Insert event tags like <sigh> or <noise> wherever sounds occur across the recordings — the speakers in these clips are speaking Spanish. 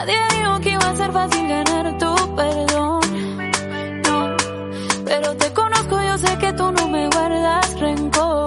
Nadie dijo que iba a ser fácil ganar tu perdón. No, pero te conozco, yo sé que tú no me guardas rencor.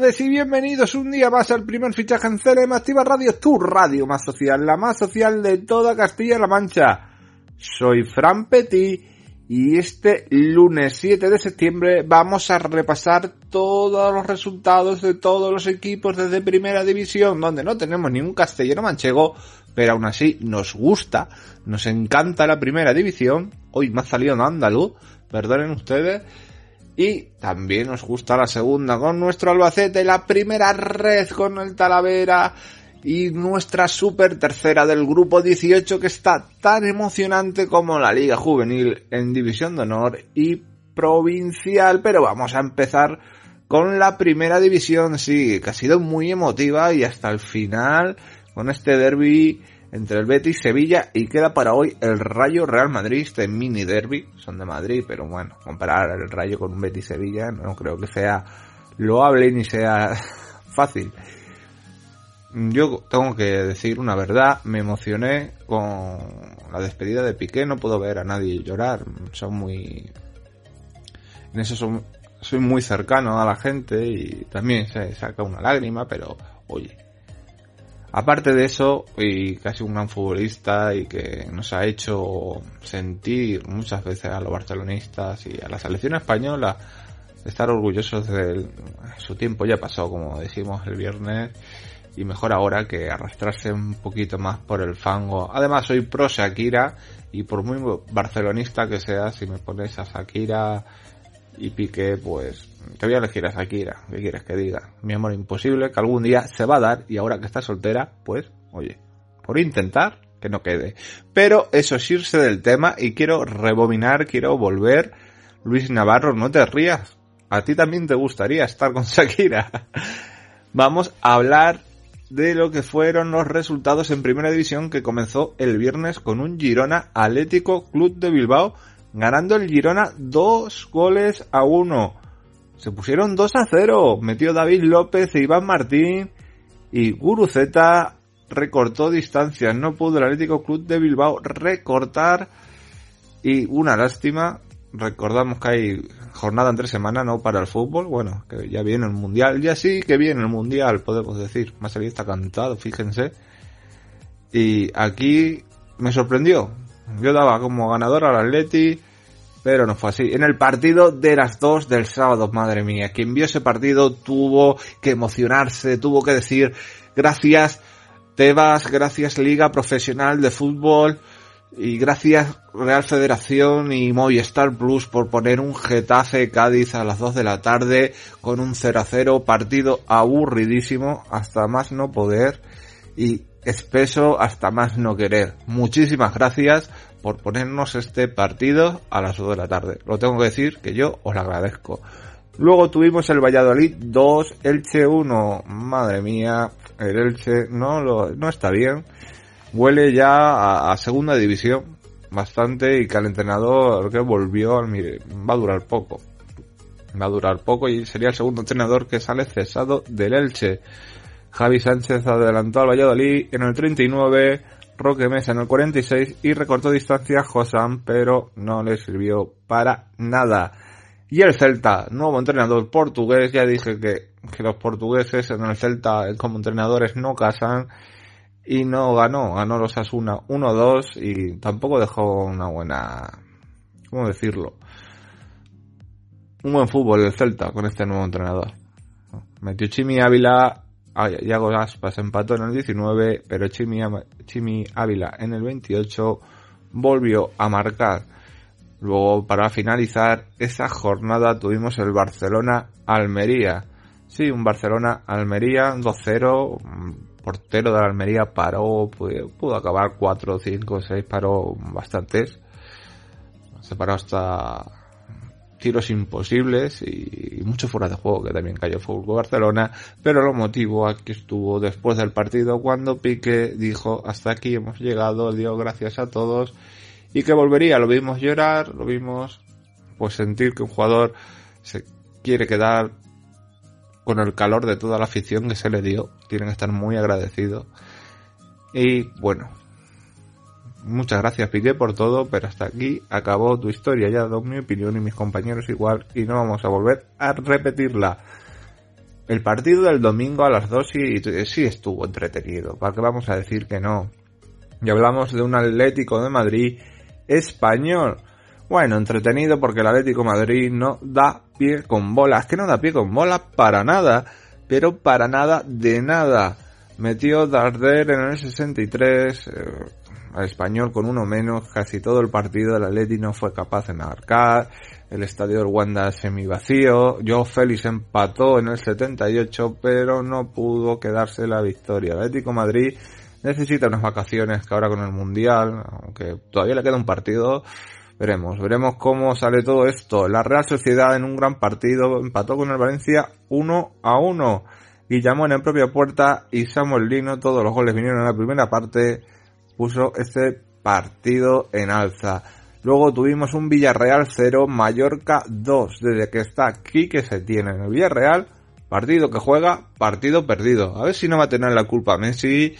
tardes y bienvenidos un día más al primer fichaje en CLM Activa Radio, tu radio más social, la más social de toda Castilla-La Mancha. Soy Fran Petit y este lunes 7 de septiembre vamos a repasar todos los resultados de todos los equipos desde Primera División, donde no tenemos ningún castellano manchego, pero aún así nos gusta, nos encanta la Primera División. Hoy me ha salido en andaluz, perdonen ustedes y también nos gusta la segunda con nuestro Albacete, la primera red con el Talavera y nuestra super tercera del grupo 18 que está tan emocionante como la Liga Juvenil en División de Honor y Provincial. Pero vamos a empezar con la primera división, sí, que ha sido muy emotiva y hasta el final con este derby entre el Betis Sevilla y queda para hoy el Rayo Real Madrid, este mini derby, son de Madrid, pero bueno, comparar el Rayo con un Betis Sevilla no creo que sea loable ni sea <laughs> fácil. Yo tengo que decir una verdad, me emocioné con la despedida de Piqué, no puedo ver a nadie llorar, son muy... En eso son- soy muy cercano a la gente y también se saca una lágrima, pero oye, aparte de eso, y casi un gran futbolista y que nos ha hecho sentir muchas veces a los barcelonistas y a la selección española estar orgullosos de su tiempo ya pasó, como decimos el viernes, y mejor ahora que arrastrarse un poquito más por el fango. Además soy pro Shakira y por muy barcelonista que sea, si me pones a Shakira y Piqué, pues te voy a elegir a Shakira. ¿Qué quieres que diga? Mi amor imposible, que algún día se va a dar y ahora que está soltera, pues, oye, por intentar que no quede. Pero eso es irse del tema y quiero rebobinar, quiero volver. Luis Navarro, no te rías. A ti también te gustaría estar con <laughs> Shakira. Vamos a hablar de lo que fueron los resultados en primera división que comenzó el viernes con un Girona Atlético Club de Bilbao ganando el Girona dos goles a uno. Se pusieron 2 a 0. Metió David López e Iván Martín y Guruceta recortó distancias. No pudo el Atlético Club de Bilbao recortar y una lástima. Recordamos que hay jornada entre semana, no para el fútbol. Bueno, que ya viene el mundial. Ya sí que viene el mundial, podemos decir. Más allá está cantado, fíjense. Y aquí me sorprendió. Yo daba como ganador al Atleti, pero no fue así. En el partido de las dos del sábado, madre mía, quien vio ese partido tuvo que emocionarse, tuvo que decir gracias Tebas, gracias Liga Profesional de Fútbol y gracias Real Federación y Movistar Plus por poner un Getafe Cádiz a las 2 de la tarde con un 0 a 0, partido aburridísimo hasta más no poder y espeso hasta más no querer. Muchísimas gracias por ponernos este partido a las 2 de la tarde. Lo tengo que decir que yo os lo agradezco. Luego tuvimos el Valladolid 2, Elche 1. Madre mía, el Elche no, lo, no está bien. Huele ya a, a segunda división bastante y que al entrenador que volvió mire, va a durar poco. Va a durar poco y sería el segundo entrenador que sale cesado del Elche. Javi Sánchez adelantó al Valladolid en el 39, Roque Mesa en el 46 y recortó distancia a Josam, pero no le sirvió para nada. Y el Celta, nuevo entrenador portugués, ya dije que, que los portugueses en el Celta como entrenadores no casan y no ganó, ganó los Asuna 1-2 y tampoco dejó una buena, ¿cómo decirlo? Un buen fútbol el Celta con este nuevo entrenador. Metió Chimi Ávila, ah, Yago Aspas empató en el 19, pero Chimi, Chimi Ávila en el 28 volvió a marcar. Luego, para finalizar esa jornada, tuvimos el Barcelona-Almería. Sí, un Barcelona-Almería 2-0. Portero de la Almería paró, pudo, pudo acabar 4, 5, 6, paró bastantes. Se paró hasta tiros imposibles y, mucho fuera de juego que también cayó Fútbol Barcelona, pero lo motivo aquí estuvo después del partido cuando Pique dijo hasta aquí hemos llegado, dio gracias a todos y que volvería, lo vimos llorar, lo vimos pues sentir que un jugador se quiere quedar con el calor de toda la afición que se le dio, tienen que estar muy agradecidos. Y bueno, Muchas gracias Piqué por todo, pero hasta aquí acabó tu historia. Ya dado mi opinión y mis compañeros igual y no vamos a volver a repetirla. El partido del domingo a las 2 sí, sí estuvo entretenido. ¿Para qué vamos a decir que no? Y hablamos de un Atlético de Madrid español. Bueno, entretenido porque el Atlético de Madrid no da pie con bola. Es que no da pie con bola para nada, pero para nada de nada. Metió Darder en el 63, eh, al español con uno menos, casi todo el partido del Atleti no fue capaz de marcar. el estadio del Wanda semi vacío. Joe Félix empató en el 78, pero no pudo quedarse la victoria. El Atlético Madrid necesita unas vacaciones que ahora con el Mundial, aunque todavía le queda un partido, veremos, veremos cómo sale todo esto. La Real Sociedad en un gran partido empató con el Valencia 1 a 1. Guillamón en propia puerta y Samuel Lino, todos los goles vinieron en la primera parte, puso este partido en alza. Luego tuvimos un Villarreal 0, Mallorca 2. Desde que está aquí que se tiene en el Villarreal, partido que juega, partido perdido. A ver si no va a tener la culpa Messi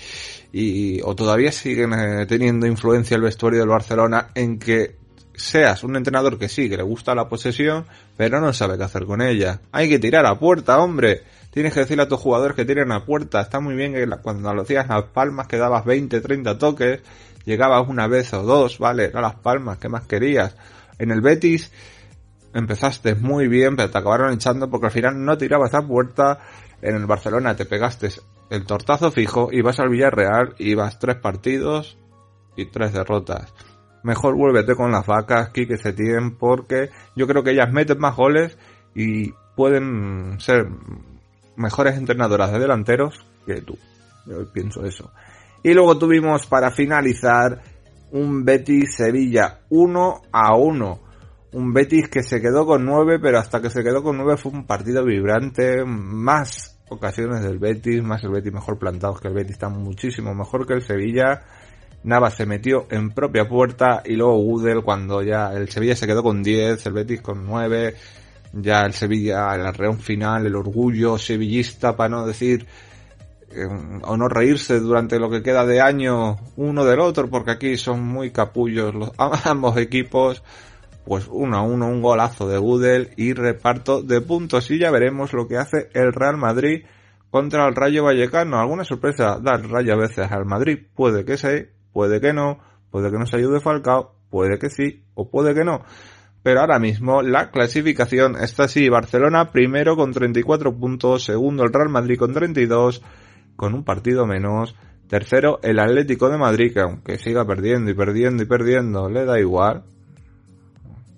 y, o todavía siguen eh, teniendo influencia el vestuario del Barcelona en que seas un entrenador que sí, que le gusta la posesión, pero no sabe qué hacer con ella. Hay que tirar a puerta, hombre. Tienes que decirle a tus jugadores que tiren a puerta. Está muy bien que cuando lo hacías las palmas que dabas 20, 30 toques, llegabas una vez o dos, vale, a las palmas, ¿qué más querías? En el Betis empezaste muy bien, pero te acabaron echando porque al final no tirabas a puerta. En el Barcelona te pegaste el tortazo fijo y vas al Villarreal y vas tres partidos y tres derrotas mejor vuélvete con las vacas, Quique Setién, porque yo creo que ellas meten más goles y pueden ser mejores entrenadoras de delanteros que tú. Yo pienso eso. Y luego tuvimos para finalizar un Betis Sevilla 1 a 1. Un Betis que se quedó con 9, pero hasta que se quedó con 9 fue un partido vibrante, más ocasiones del Betis, más el Betis mejor plantado que el Betis está muchísimo mejor que el Sevilla Navas se metió en propia puerta y luego Gudel cuando ya el Sevilla se quedó con 10, el Betis con 9, ya el Sevilla, el arreón final, el orgullo sevillista para no decir eh, o no reírse durante lo que queda de año uno del otro porque aquí son muy capullos los, <laughs> ambos equipos pues uno a uno un golazo de Gudel y reparto de puntos y ya veremos lo que hace el Real Madrid contra el Rayo Vallecano. ¿Alguna sorpresa dar Rayo a veces al Madrid? Puede que sea, puede que no, puede que nos ayude Falcao, puede que sí o puede que no. Pero ahora mismo la clasificación está así, Barcelona primero con 34 puntos, segundo el Real Madrid con 32, con un partido menos, tercero el Atlético de Madrid, que aunque siga perdiendo y perdiendo y perdiendo, le da igual,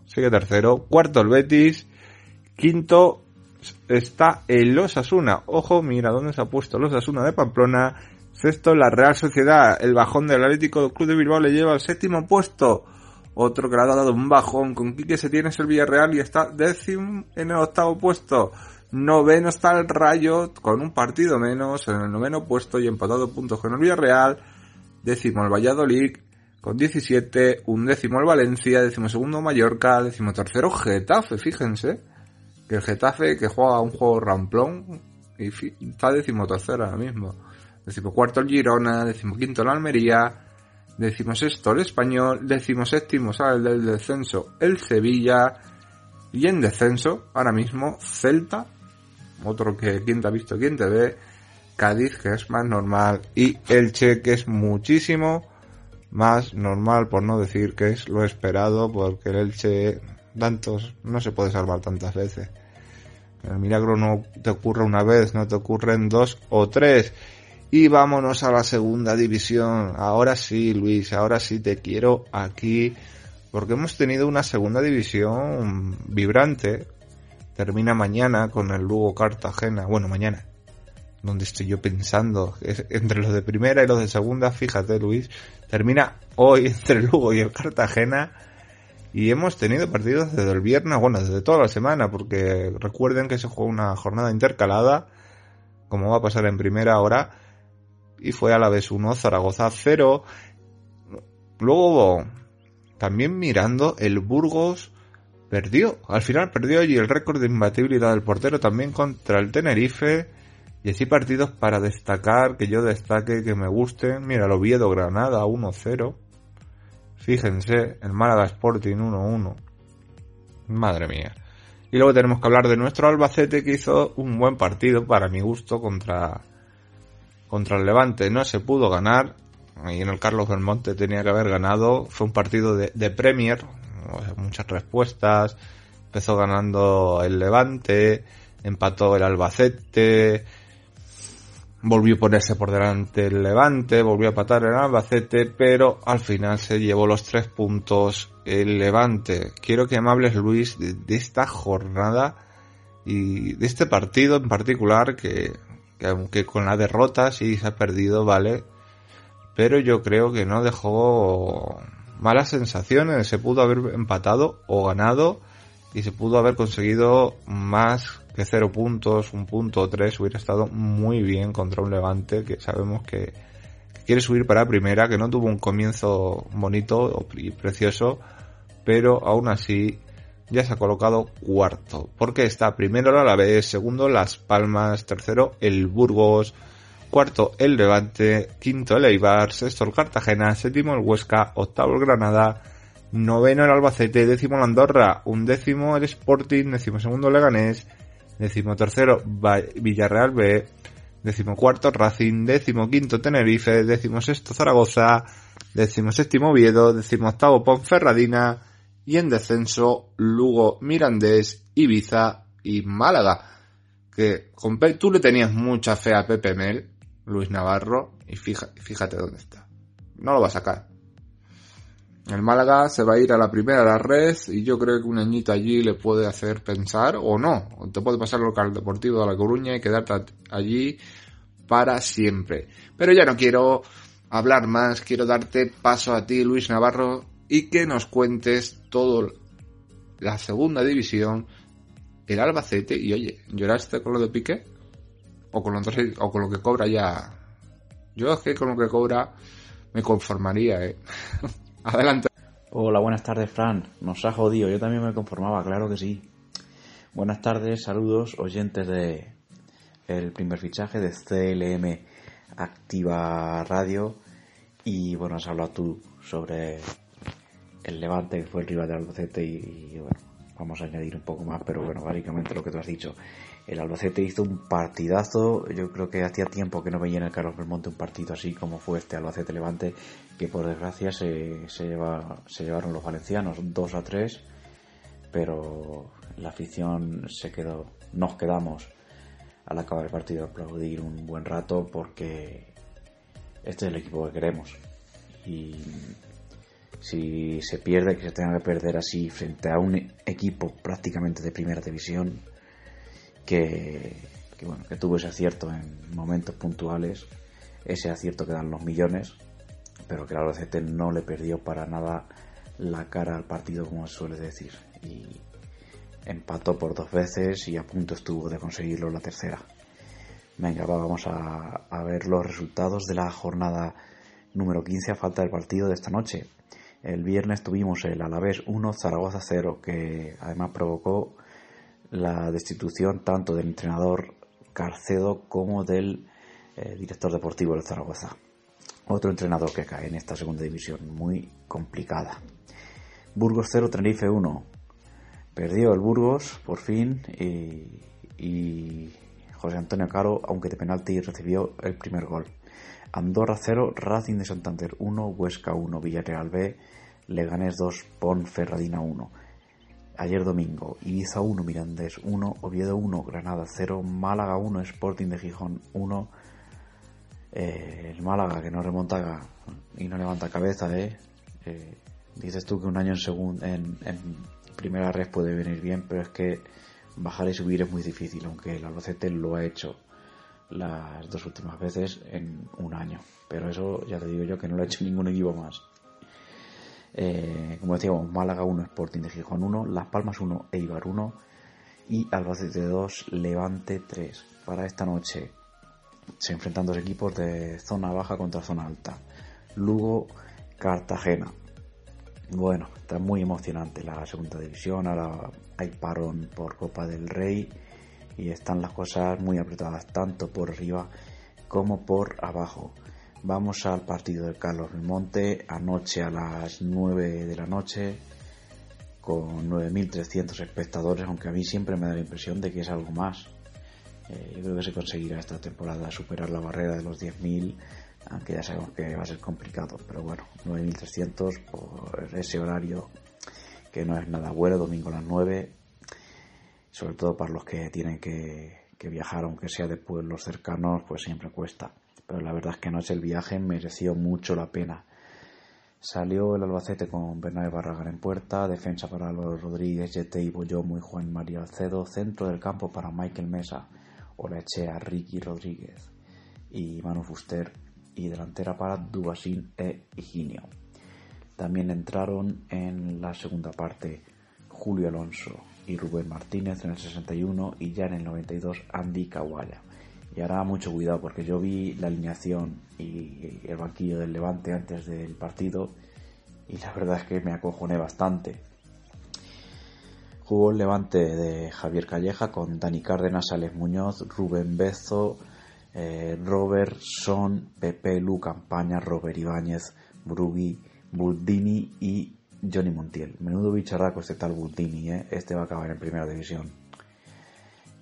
sigue tercero, cuarto el Betis, quinto está el Osasuna, ojo, mira dónde se ha puesto el Osasuna de Pamplona, Sexto, la Real Sociedad. El bajón del Atlético Club de Bilbao le lleva al séptimo puesto. Otro que le ha dado un bajón con Quique se tiene el Villarreal y está décimo en el octavo puesto. Noveno está el Rayo con un partido menos en el noveno puesto y empatado puntos con el Villarreal. Décimo el Valladolid con 17. Un décimo el Valencia. Décimo segundo Mallorca. Décimo tercero Getafe, fíjense. Que el Getafe que juega un juego ramplón y está décimo tercero ahora mismo decimocuarto el Girona, decimoquinto el Almería, decimosexto el Español, decimoséptimo sale del descenso el Sevilla y en descenso ahora mismo Celta, otro que quien te ha visto, quien te ve, Cádiz que es más normal y Elche que es muchísimo más normal por no decir que es lo esperado porque el Elche tantos no se puede salvar tantas veces. El milagro no te ocurre una vez, no te ocurren dos o tres. Y vámonos a la segunda división. Ahora sí, Luis, ahora sí te quiero aquí. Porque hemos tenido una segunda división vibrante. Termina mañana con el Lugo Cartagena. Bueno, mañana. Donde estoy yo pensando. entre los de primera y los de segunda, fíjate, Luis. Termina hoy <laughs> entre el Lugo y el Cartagena. Y hemos tenido partidos desde el viernes, bueno, desde toda la semana, porque recuerden que se juega una jornada intercalada, como va a pasar en primera hora, y fue a la vez 1, Zaragoza 0. Luego, también mirando, el Burgos perdió. Al final perdió y el récord de imbatibilidad del portero también contra el Tenerife. Y así partidos para destacar, que yo destaque, que me gusten. Mira, el Oviedo Granada 1-0. Fíjense, el Málaga Sporting 1-1. Madre mía. Y luego tenemos que hablar de nuestro Albacete que hizo un buen partido para mi gusto contra contra el Levante no se pudo ganar. Y en el Carlos Belmonte tenía que haber ganado. Fue un partido de, Premier. Muchas respuestas. Empezó ganando el Levante. Empató el Albacete. volvió a ponerse por delante el Levante, volvió a patar el Albacete, pero al final se llevó los tres puntos el Levante. Quiero que me hables, Luis, de, de esta jornada y de este partido en particular que, que aunque con la derrota sí se ha perdido, vale, pero yo creo que no dejó malas sensaciones, se pudo haber empatado o ganado y se pudo haber conseguido más que cero puntos, un punto o tres, hubiera estado muy bien contra un Levante que sabemos que, que quiere subir para primera, que no tuvo un comienzo bonito y precioso, pero aún así ya se ha colocado cuarto, porque está primero el Alavés, segundo Las Palmas, tercero el Burgos, cuarto el Levante, quinto el Eibar, sexto el Cartagena, séptimo el Huesca, octavo el Granada, noveno el Albacete, décimo el Andorra, undécimo el Sporting, décimo segundo el Leganés, décimo tercero Villarreal B, décimo cuarto Racing, décimo quinto Tenerife, décimo sexto Zaragoza, décimo séptimo Oviedo, décimo octavo Ponferradina y en descenso Lugo, Mirandés, Ibiza y Málaga. Que con tú le tenías mucha fe a Pepe Mel, Luis Navarro, y fíjate dónde está. No lo va a sacar. El Málaga se va a ir a la primera a la red y yo creo que un añito allí le puede hacer pensar o no. O te puede pasar local deportivo de La Coruña y quedarte allí para siempre. Pero ya no quiero hablar más, quiero darte paso a ti, Luis Navarro, y que nos cuentes todo la segunda división, el Albacete, y oye, ¿lloraste con lo de Piqué? O con lo, o con lo que cobra ya. Yo es que con lo que cobra me conformaría, eh. <laughs> Adelante. Hola, buenas tardes, Fran. Nos ha jodido, yo también me conformaba, claro que sí. Buenas tardes, saludos, oyentes de el primer fichaje de CLM Activa Radio. Y bueno, has hablado tú sobre el Levante, que fue el rival del Albacete, y, bueno, vamos a añadir un poco más, pero bueno, básicamente lo que tú has dicho. El Albacete hizo un partidazo, yo creo que hacía tiempo que no veía en el Carlos Belmonte un partido así como fue este Albacete Levante, que por desgracia se, se, lleva, se llevaron los valencianos 2 a 3, pero la afición se quedó, nos quedamos al acabar el partido a aplaudir un buen rato porque este es el equipo que queremos. Si se pierde, que se tenga que perder así frente a un equipo prácticamente de primera división que, bueno, que tuvo ese acierto en momentos puntuales, ese acierto que dan los millones, pero que el Albacete no le perdió para nada la cara al partido, como suele decir, y empató por dos veces y a punto estuvo de conseguirlo la tercera. Venga, va, vamos a, a ver los resultados de la jornada número 15 a falta del partido de esta noche. El viernes tuvimos el Alavés 1, Zaragoza 0, que además provocó la destitución tanto del entrenador Carcedo como del eh, director deportivo del Zaragoza. Otro entrenador que cae en esta segunda división, muy complicada. Burgos 0, Tenerife 1. Perdió el Burgos por fin y, y José Antonio Caro, aunque de penalti, recibió el primer gol. Andorra 0, Racing de Santander 1, Huesca 1, Villarreal B, Leganés 2, Ponferradina 1. Ayer domingo, Ibiza 1, Mirandés 1, Oviedo 1, Granada 0, Málaga 1, Sporting de Gijón 1. Eh, el Málaga que no remonta y no levanta cabeza, ¿eh? eh dices tú que un año en, segun, en, en, primera red puede venir bien, pero es que bajar y subir es muy difícil, aunque el Albacete lo ha hecho las dos últimas veces en un año. Pero eso ya te digo yo que no lo ha hecho <laughs> ningún equipo más. Eh, como decíamos, Málaga 1, Sporting de Gijón 1, Las Palmas 1, Eibar 1 y Albacete 2, Levante 3. Para esta noche se enfrentan dos equipos de zona baja contra zona alta. Lugo, Cartagena. Bueno, está muy emocionante la segunda división. Ahora hay parón por Copa del Rey y están las cosas muy apretadas, tanto por arriba como por abajo. Vamos al partido de Carlos Belmonte anoche a las 9 de la noche con 9.300 espectadores, aunque a mí siempre me da la impresión de que es algo más. Eh, yo creo que se conseguirá esta temporada superar la barrera de los 10.000, aunque ya sabemos que va a ser complicado, pero bueno, 9.300 por ese horario que no es nada bueno, domingo a las 9, sobre todo para los que tienen que, viajar, aunque sea de pueblos cercanos, pues siempre cuesta. Pero la verdad es que anoche el viaje mereció mucho la pena. Salió el Albacete con Bernabé Barragan en puerta, defensa para los Rodríguez, Yete y Boyomo y Juan María Alcedo, centro del campo para Michael Mesa, Olaechea, Ricky Rodríguez y Manu Fuster, y delantera para Dubasín e Higinio. También entraron en la segunda parte Julio Alonso y Rubén Martínez en el 61 y ya en el 92 Andy Kawaya. Y ahora mucho cuidado porque yo vi la alineación y el banquillo del Levante antes del partido y la verdad es que me acojoné bastante. Jugó el Levante de Javier Calleja con Dani Cárdenas, Alex Muñoz, Rubén Bezo, eh, Robert Son, Pepe Lu Campaña, Robert Ibáñez, Brugui, Buldini y Johnny Montiel. Menudo bicharraco este tal Buldini, ¿eh? este va a acabar en primera división.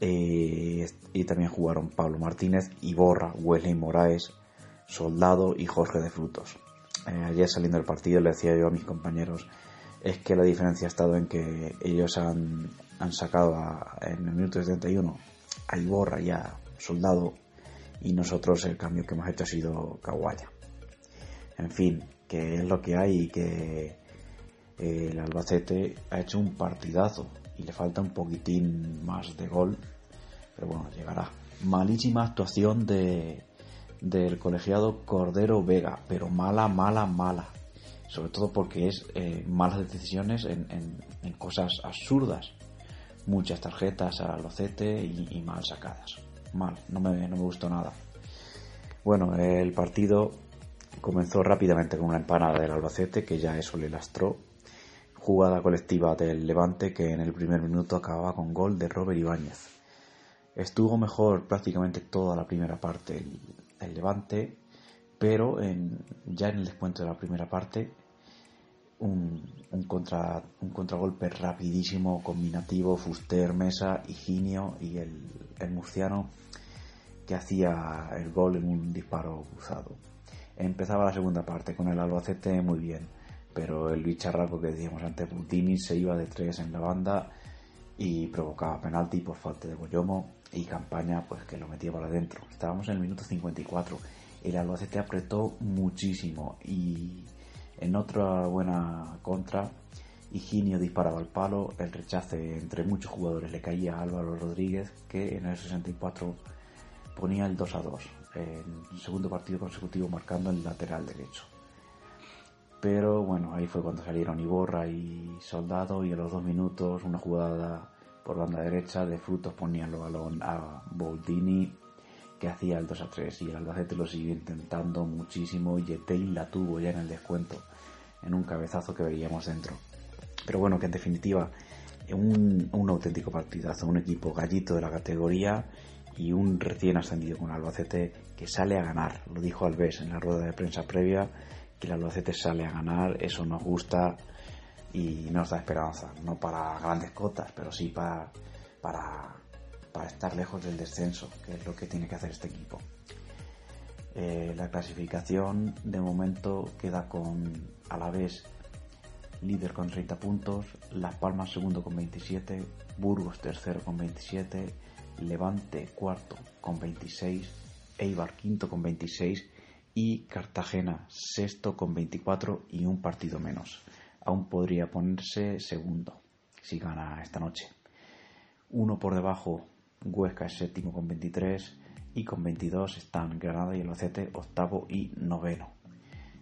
Eh, y también jugaron Pablo Martínez, Iborra, Wesley Moraes, Soldado y Jorge de Frutos. Eh, ayer saliendo del partido le decía yo a mis compañeros es que la diferencia ha estado en que ellos han, han sacado a- en el minuto 71 a Iborra y a Soldado y nosotros el cambio que hemos hecho ha sido Kawaya. En fin, que es lo que hay y que eh, el Albacete ha hecho un partidazo y le falta un poquitín más de gol, pero bueno, llegará. Malísima actuación de, del colegiado Cordero Vega, pero mala, mala, mala. Sobre todo porque es eh, malas decisiones en, cosas absurdas. Muchas tarjetas al Albacete y mal sacadas. Mal, no me, no me gustó nada. Bueno, el partido comenzó rápidamente con una empanada del Albacete que ya eso le lastró. Jugada colectiva del Levante que en el primer minuto acababa con gol de Robert Ibáñez. Estuvo mejor prácticamente toda la primera parte el, el Levante, pero en- ya en el descuento de la primera parte un, un, contra, un contragolpe rapidísimo, combinativo, Fuster, Mesa, Higinio y el, el murciano que hacía el gol en un disparo cruzado. Empezaba la segunda parte con el Albacete muy bien, pero el bicharraco que decíamos antes, Butini, se iba de tres en la banda y provocaba penalti por falta de Boyomo y campaña pues que lo metía para adentro. Estábamos en el minuto 54. El Albacete apretó muchísimo y en otra buena contra Higinio disparaba al palo, el rechace entre muchos jugadores le caía a Álvaro Rodríguez que en el 64 ponía el 2 a 2, el segundo partido consecutivo marcando el lateral derecho. Pero bueno, ahí fue cuando salieron Iborra y Soldado y a los dos minutos una jugada por banda derecha de Frutos ponía el balón a Boldini que hacía el 2 a 3 y el Albacete lo siguió intentando muchísimo y Etein la tuvo ya en el descuento en un cabezazo que veíamos dentro. Pero bueno, que en definitiva un, un auténtico partidazo, un equipo gallito de la categoría y un recién ascendido con Albacete que sale a ganar. Lo dijo Alves en la rueda de prensa previa, que el Albacete sale a ganar, eso nos gusta y nos da esperanza. No para grandes cotas, pero sí para, para, para estar lejos del descenso, que es lo que tiene que hacer este equipo. Eh, la clasificación de momento queda con Alavés líder con 30 puntos, Las Palmas segundo con 27, Burgos tercero con 27, Levante cuarto con 26, Eibar quinto con 26 y Cartagena sexto con 24 y un partido menos. Aún podría ponerse segundo si gana esta noche. Uno por debajo, Huesca es séptimo con 23 y con 22 están Granada y el Albacete octavo y noveno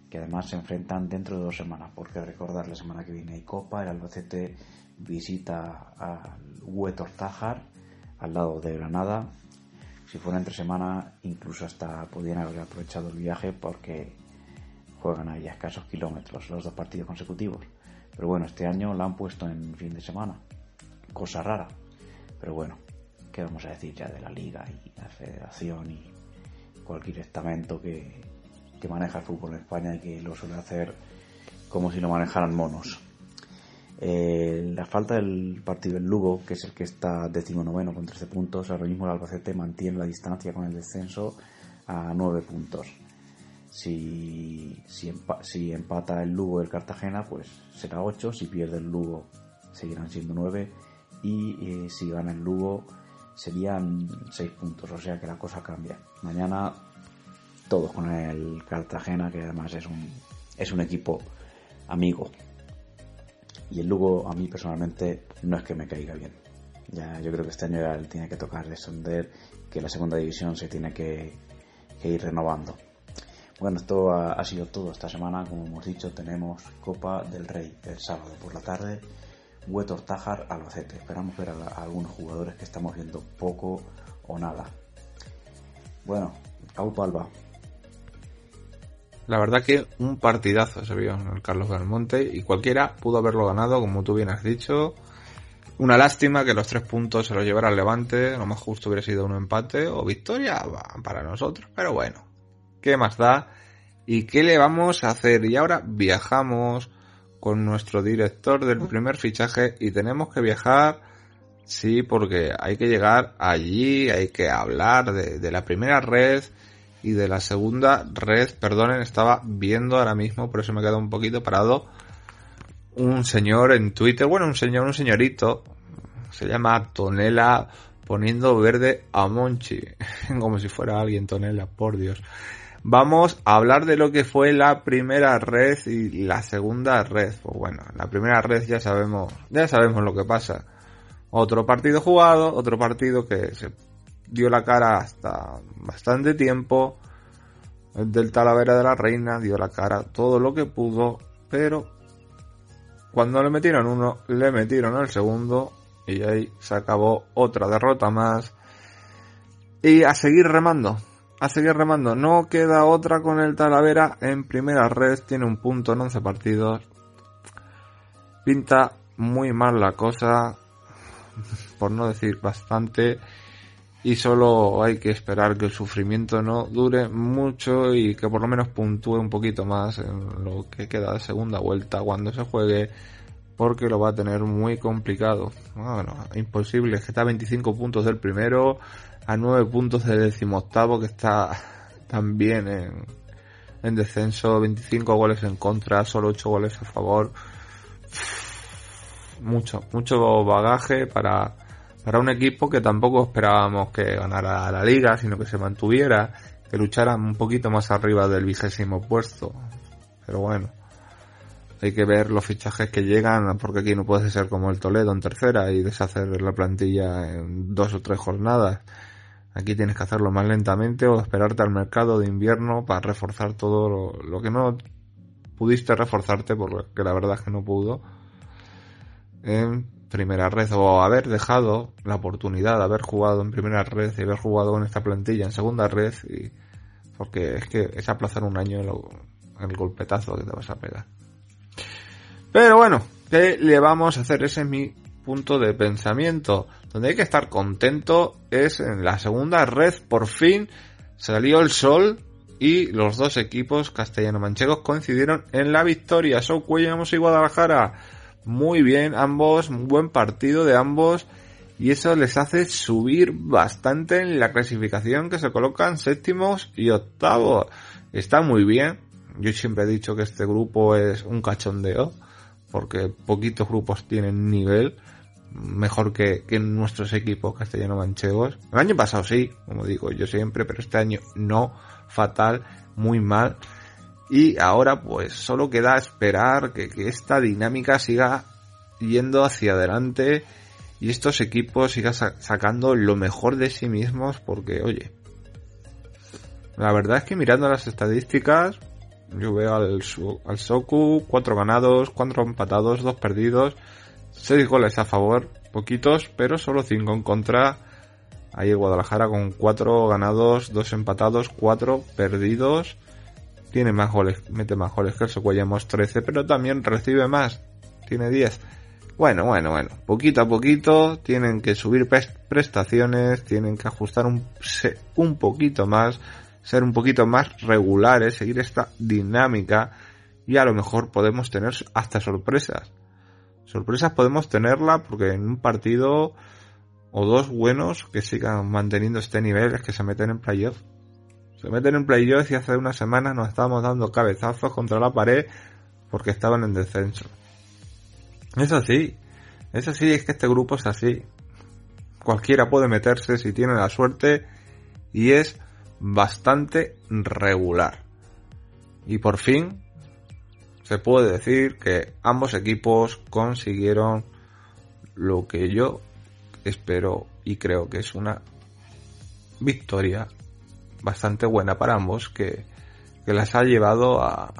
que además se enfrentan dentro de dos semanas, porque recordar la semana que viene hay Copa, el Albacete visita al Huetor Tájar, al lado de Granada. Si fuera entre semana, incluso hasta podrían haber aprovechado el viaje porque juegan ahí a escasos kilómetros los dos partidos consecutivos. Pero bueno, este año la han puesto en fin de semana, cosa rara. Pero bueno, ¿qué vamos a decir ya de la liga y la federación y cualquier estamento que, que maneja el fútbol en España y que lo suele hacer como si lo manejaran monos. Eh, la falta del partido del Lugo, que es el que está decimonoveno con 13 puntos, ahora mismo el Albacete mantiene la distancia con el descenso a 9 puntos. Si, si, empa- si empata el Lugo el Cartagena, pues será 8. Si pierde el Lugo, seguirán siendo 9. Y eh, si gana el Lugo, serían 6 puntos, o sea que la cosa cambia. Mañana todos con el Cartagena, que además es un, es un equipo amigo. Y el Lugo a mí personalmente no es que me caiga bien. Ya, yo creo que este año ya tiene que tocar descender, que la segunda división se tiene que, que ir renovando. Bueno, esto ha, ha, sido todo esta semana. Como hemos dicho, tenemos Copa del Rey el sábado por la tarde. Huetor Tajar Albacete. Esperamos ver a, algunos jugadores que estamos viendo poco o nada. Bueno, Auto Alba. La verdad que un partidazo se vio en el Carlos Belmonte y cualquiera pudo haberlo ganado, como tú bien has dicho. Una lástima que los tres puntos se los llevara el Levante, lo más justo hubiera sido un empate o victoria para nosotros, pero bueno, ¿qué más da? ¿Y qué le vamos a hacer? Y ahora viajamos con nuestro director del primer fichaje y tenemos que viajar, sí, porque hay que llegar allí, hay que hablar de, la primera red y de la segunda red, perdonen, estaba viendo ahora mismo, por eso me he quedado un poquito parado un señor en Twitter, bueno, un señor, un señorito, se llama Tonela poniendo verde a Monchi, <laughs> como si fuera alguien Tonela, por Dios. Vamos a hablar de lo que fue la primera red y la segunda red. Pues bueno, la primera red ya sabemos, ya sabemos lo que pasa. Otro partido jugado, otro partido que se dio la cara hasta bastante tiempo. El del Talavera de la Reina dio la cara todo lo que pudo, pero cuando le metieron uno, le metieron el segundo y ahí se acabó otra derrota más. Y a seguir remando, a seguir remando. No queda otra con el Talavera en primera red, tiene un punto en 11 partidos. Pinta muy mal la cosa, <laughs> por no decir bastante. Y solo hay que esperar que el sufrimiento no dure mucho y que por lo menos puntúe un poquito más en lo que queda de segunda vuelta cuando se juegue, porque lo va a tener muy complicado. Bueno, imposible, que está a 25 puntos del primero, a 9 puntos del decimoctavo que está también en, en descenso, 25 goles en contra, solo 8 goles a favor. Mucho, mucho bagaje para para un equipo que tampoco esperábamos que ganara la liga, sino que se mantuviera, que luchara un poquito más arriba del vigésimo puesto. Pero bueno, hay que ver los fichajes que llegan, porque aquí no puede ser como el Toledo en tercera y deshacer la plantilla en dos o tres jornadas. Aquí tienes que hacerlo más lentamente o esperarte al mercado de invierno para reforzar todo lo, que no pudiste reforzarte, porque la verdad es que no pudo. En primera red o haber dejado la oportunidad de haber jugado en primera red y haber jugado en esta plantilla en segunda red y porque es que es aplazar un año el, el golpetazo que te vas a pegar. Pero bueno, ¿qué le vamos a hacer? Ese es mi punto de pensamiento. Donde hay que estar contento es en la segunda red. Por fin salió el sol y los dos equipos castellano-manchegos coincidieron en la victoria. So Cuellamos y Guadalajara muy bien ambos, buen partido de ambos y eso les hace subir bastante en la clasificación que se colocan séptimos y octavos. Está muy bien. Yo siempre he dicho que este grupo es un cachondeo porque poquitos grupos tienen nivel mejor que, que nuestros equipos castellano manchegos. El año pasado sí, como digo yo siempre, pero este año no, fatal, muy mal. Y ahora pues solo queda esperar que, que, esta dinámica siga yendo hacia adelante y estos equipos sigan sa sacando lo mejor de sí mismos porque oye, la verdad es que mirando las estadísticas yo veo al, al Soku, cuatro ganados, cuatro empatados, dos perdidos, seis goles a favor, poquitos, pero solo cinco en contra. Ahí el Guadalajara con cuatro ganados, dos empatados, cuatro perdidos tiene más goles, mete más goles que el Socuellamos 13, pero también recibe más, tiene 10. Bueno, bueno, bueno, poquito a poquito tienen que subir prestaciones, tienen que ajustar un, un poquito más, ser un poquito más regulares, seguir esta dinámica y a lo mejor podemos tener hasta sorpresas. Sorpresas podemos tenerla porque en un partido o dos buenos que sigan manteniendo este nivel es que se meten en playoff. Se meten en playoffs y hace unas semanas nos estábamos dando cabezazos contra la pared porque estaban en descenso. Es así. Es así, es que este grupo es así. cualquiera puede meterse si tiene la suerte y es bastante regular. Y por fin se puede decir que ambos equipos consiguieron lo que yo espero y creo que es una victoria bastante buena para ambos que, que las ha llevado a,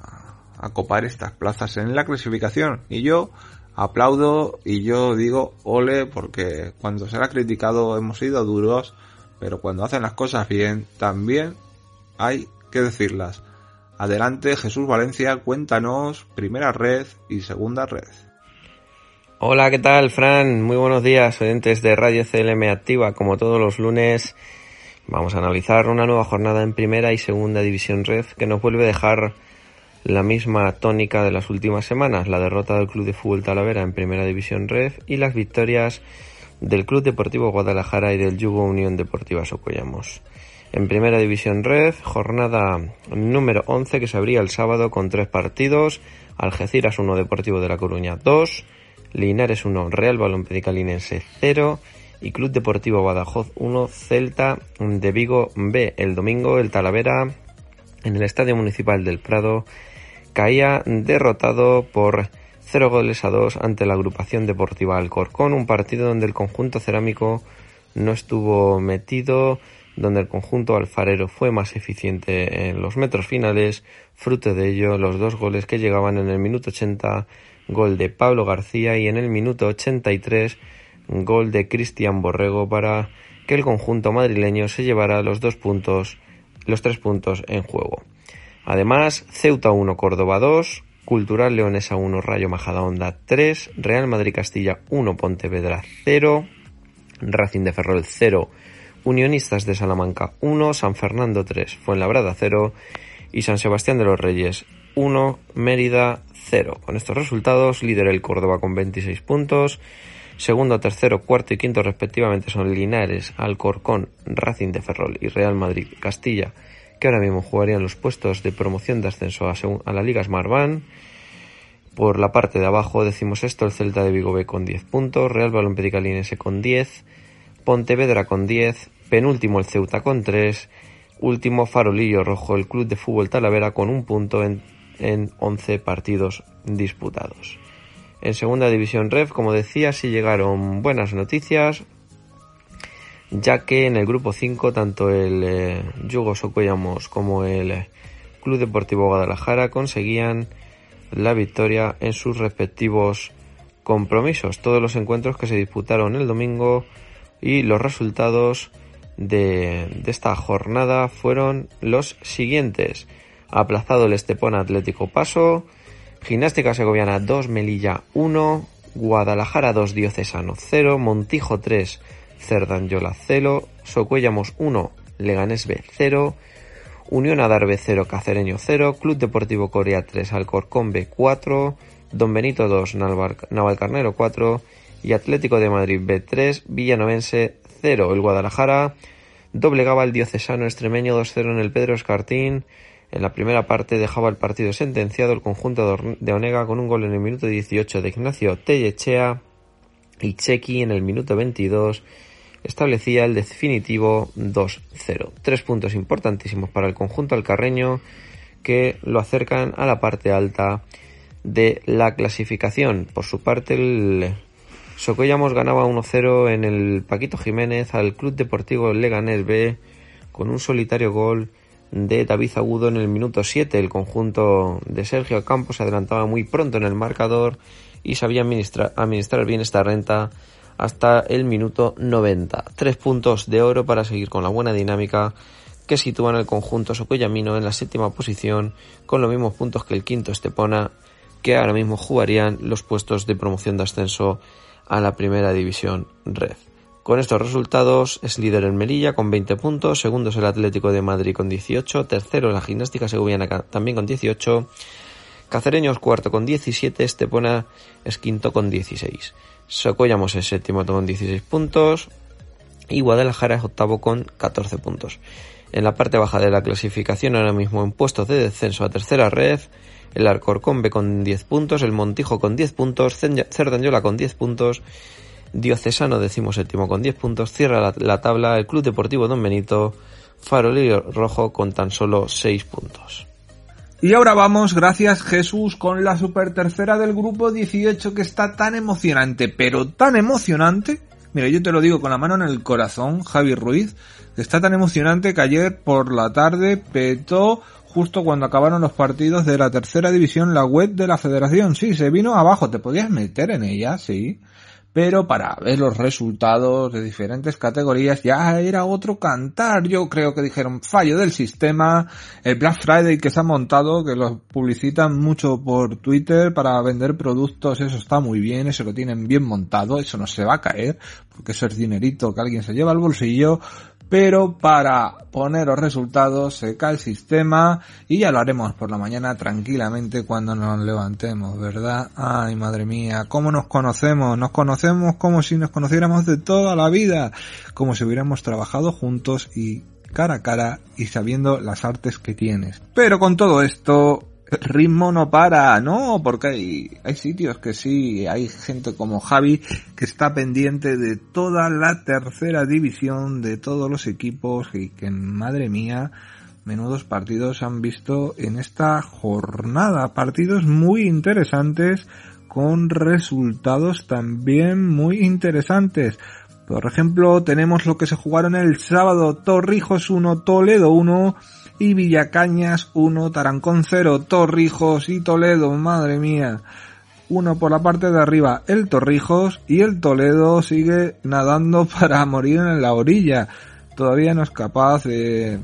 a copar estas plazas en la clasificación. Y yo aplaudo y yo digo ole porque cuando se ha criticado hemos sido duros, pero cuando hacen las cosas bien también hay que decirlas. Adelante Jesús Valencia, cuéntanos primera red y segunda red. Hola, ¿qué tal, Fran? Muy buenos días, oyentes de Radio CLM Activa. Como todos los lunes, vamos a analizar una nueva jornada en primera y segunda división red que nos vuelve a dejar la misma tónica de las últimas semanas, la derrota del Club de Fútbol Talavera en Primera División Red y las victorias del Club Deportivo Guadalajara y del Yugo Unión Deportiva Socollamos. En Primera División Red, jornada número 11 que se abría el sábado con tres partidos, Algeciras 1, Deportivo de La Coruña 2, Linares 1, Real Balompédica Linense 0 y Club Deportivo Badajoz 1, Celta de Vigo B. El domingo el Talavera en el Estadio Municipal del Prado caía derrotado por 0 goles a 2 ante la agrupación deportiva Alcorcón, un partido donde el conjunto cerámico no estuvo metido, donde el conjunto alfarero fue más eficiente en los metros finales, fruto de ello los dos goles que llegaban en el minuto 80, gol de Pablo García y en el minuto 83 gol de Cristian Borrego para que el conjunto madrileño se llevara los dos puntos, los tres puntos en juego. Además, Ceuta 1, Córdoba 2, Cultural Leonesa 1, Rayo Majadahonda 3, Real Madrid Castilla 1, Pontevedra 0, Racing de Ferrol 0, Unionistas de Salamanca 1, San Fernando 3, Fuenlabrada 0 y San Sebastián de los Reyes 1, Mérida 0. Con estos resultados, líder el Córdoba con 26 puntos, segundo, tercero, cuarto y quinto respectivamente son Linares, Alcorcón, Racing de Ferrol y Real Madrid Castilla que ahora mismo jugarían los puestos de promoción de ascenso a, la Liga Smartbank. Por la parte de abajo decimos esto, el Celta de Vigo B con 10 puntos, Real Balompédica Linense con 10, Pontevedra con 10, penúltimo el Ceuta con 3, último Farolillo Rojo el Club de Fútbol Talavera con un punto en, en 11 partidos disputados. En segunda división Rev, como decía, sí llegaron buenas noticias, ya que en el grupo 5 tanto el eh, Yugo como el eh, Club Deportivo Guadalajara conseguían la victoria en sus respectivos compromisos. Todos los encuentros que se disputaron el domingo y los resultados de, de esta jornada fueron los siguientes. Aplazado el Estepón Atlético Paso, Gimnástica Segoviana 2, Melilla 1, Guadalajara 2, Diocesano 0, Montijo 3, Cerdanyola 0, Socuellamos 1, Leganés B 0, Unión Adarve 0, Cacereño 0, Club Deportivo Corea 3, Alcorcón B 4, Don Benito 2, Navalcarnero 4 y Atlético de Madrid B 3, Villanovense 0. El Guadalajara doblegaba al diocesano extremeño 2-0 en el Pedro Escartín. En la primera parte dejaba el partido sentenciado el conjunto de Onega con un gol en el minuto 18 de Ignacio Tellechea y Chequi en el minuto 22 establecía el definitivo 2-0. Tres puntos importantísimos para el conjunto alcarreño que lo acercan a la parte alta de la clasificación. Por su parte, el Socollamos ganaba 1-0 en el Paquito Jiménez al Club Deportivo Leganés B con un solitario gol de David Agudo en el minuto 7. El conjunto de Sergio Campos se adelantaba muy pronto en el marcador y sabía administrar, bien esta renta hasta el minuto 90. Tres puntos de oro para seguir con la buena dinámica que sitúan el conjunto Socoyamino en la séptima posición con los mismos puntos que el quinto Estepona que ahora mismo jugarían los puestos de promoción de ascenso a la primera división red. Con estos resultados es líder el Melilla con 20 puntos, segundo es el Atlético de Madrid con 18, tercero la Gimnástica Segoviana también con 18, Cacereños cuarto con 17, Estepona es quinto con 16. Socollamos es séptimo con 16 puntos y Guadalajara es octavo con 14 puntos. En la parte baja de la clasificación ahora mismo en puestos de descenso a tercera red, el Arcorcombe con 10 puntos, el Montijo con 10 puntos, Cerdanyola con 10 puntos, Diocesano decimoséptimo con 10 puntos, cierra la, la tabla el Club Deportivo Don Benito, Farolillo Rojo con tan solo 6 puntos. Y ahora vamos, gracias Jesús, con la super tercera del grupo 18 que está tan emocionante, pero tan emocionante. Mira, yo te lo digo con la mano en el corazón, Javi Ruiz, que está tan emocionante que ayer por la tarde petó justo cuando acabaron los partidos de la tercera división la web de la federación. Sí, se vino abajo, te podías meter en ella, sí pero para ver los resultados de diferentes categorías ya era otro cantar. Yo creo que dijeron fallo del sistema, el Black Friday que se ha montado, que lo publicitan mucho por Twitter para vender productos, eso está muy bien, eso lo tienen bien montado, eso no se va a caer, porque eso es dinerito que alguien se lleva al bolsillo, pero para poner los resultados se cae el sistema y ya lo haremos por la mañana tranquilamente cuando nos levantemos, ¿verdad? Ay, madre mía, ¿cómo nos conocemos? Nos conocemos como si nos conociéramos de toda la vida, como si hubiéramos trabajado juntos y cara a cara y sabiendo las artes que tienes. Pero con todo esto, ritmo no para, no, porque hay, hay sitios que sí, hay gente como Javi que está pendiente de toda la tercera división, de todos los equipos y que, madre mía, menudos partidos han visto en esta jornada. Partidos muy interesantes con resultados también muy interesantes. Por ejemplo, tenemos lo que se jugaron el sábado, Torrijos 1, Toledo 1, y Villacañas 1, Tarancón 0, Torrijos y Toledo, madre mía. Uno por la parte de arriba, el Torrijos y el Toledo sigue nadando <laughs> para morir en la orilla. Todavía no es capaz de,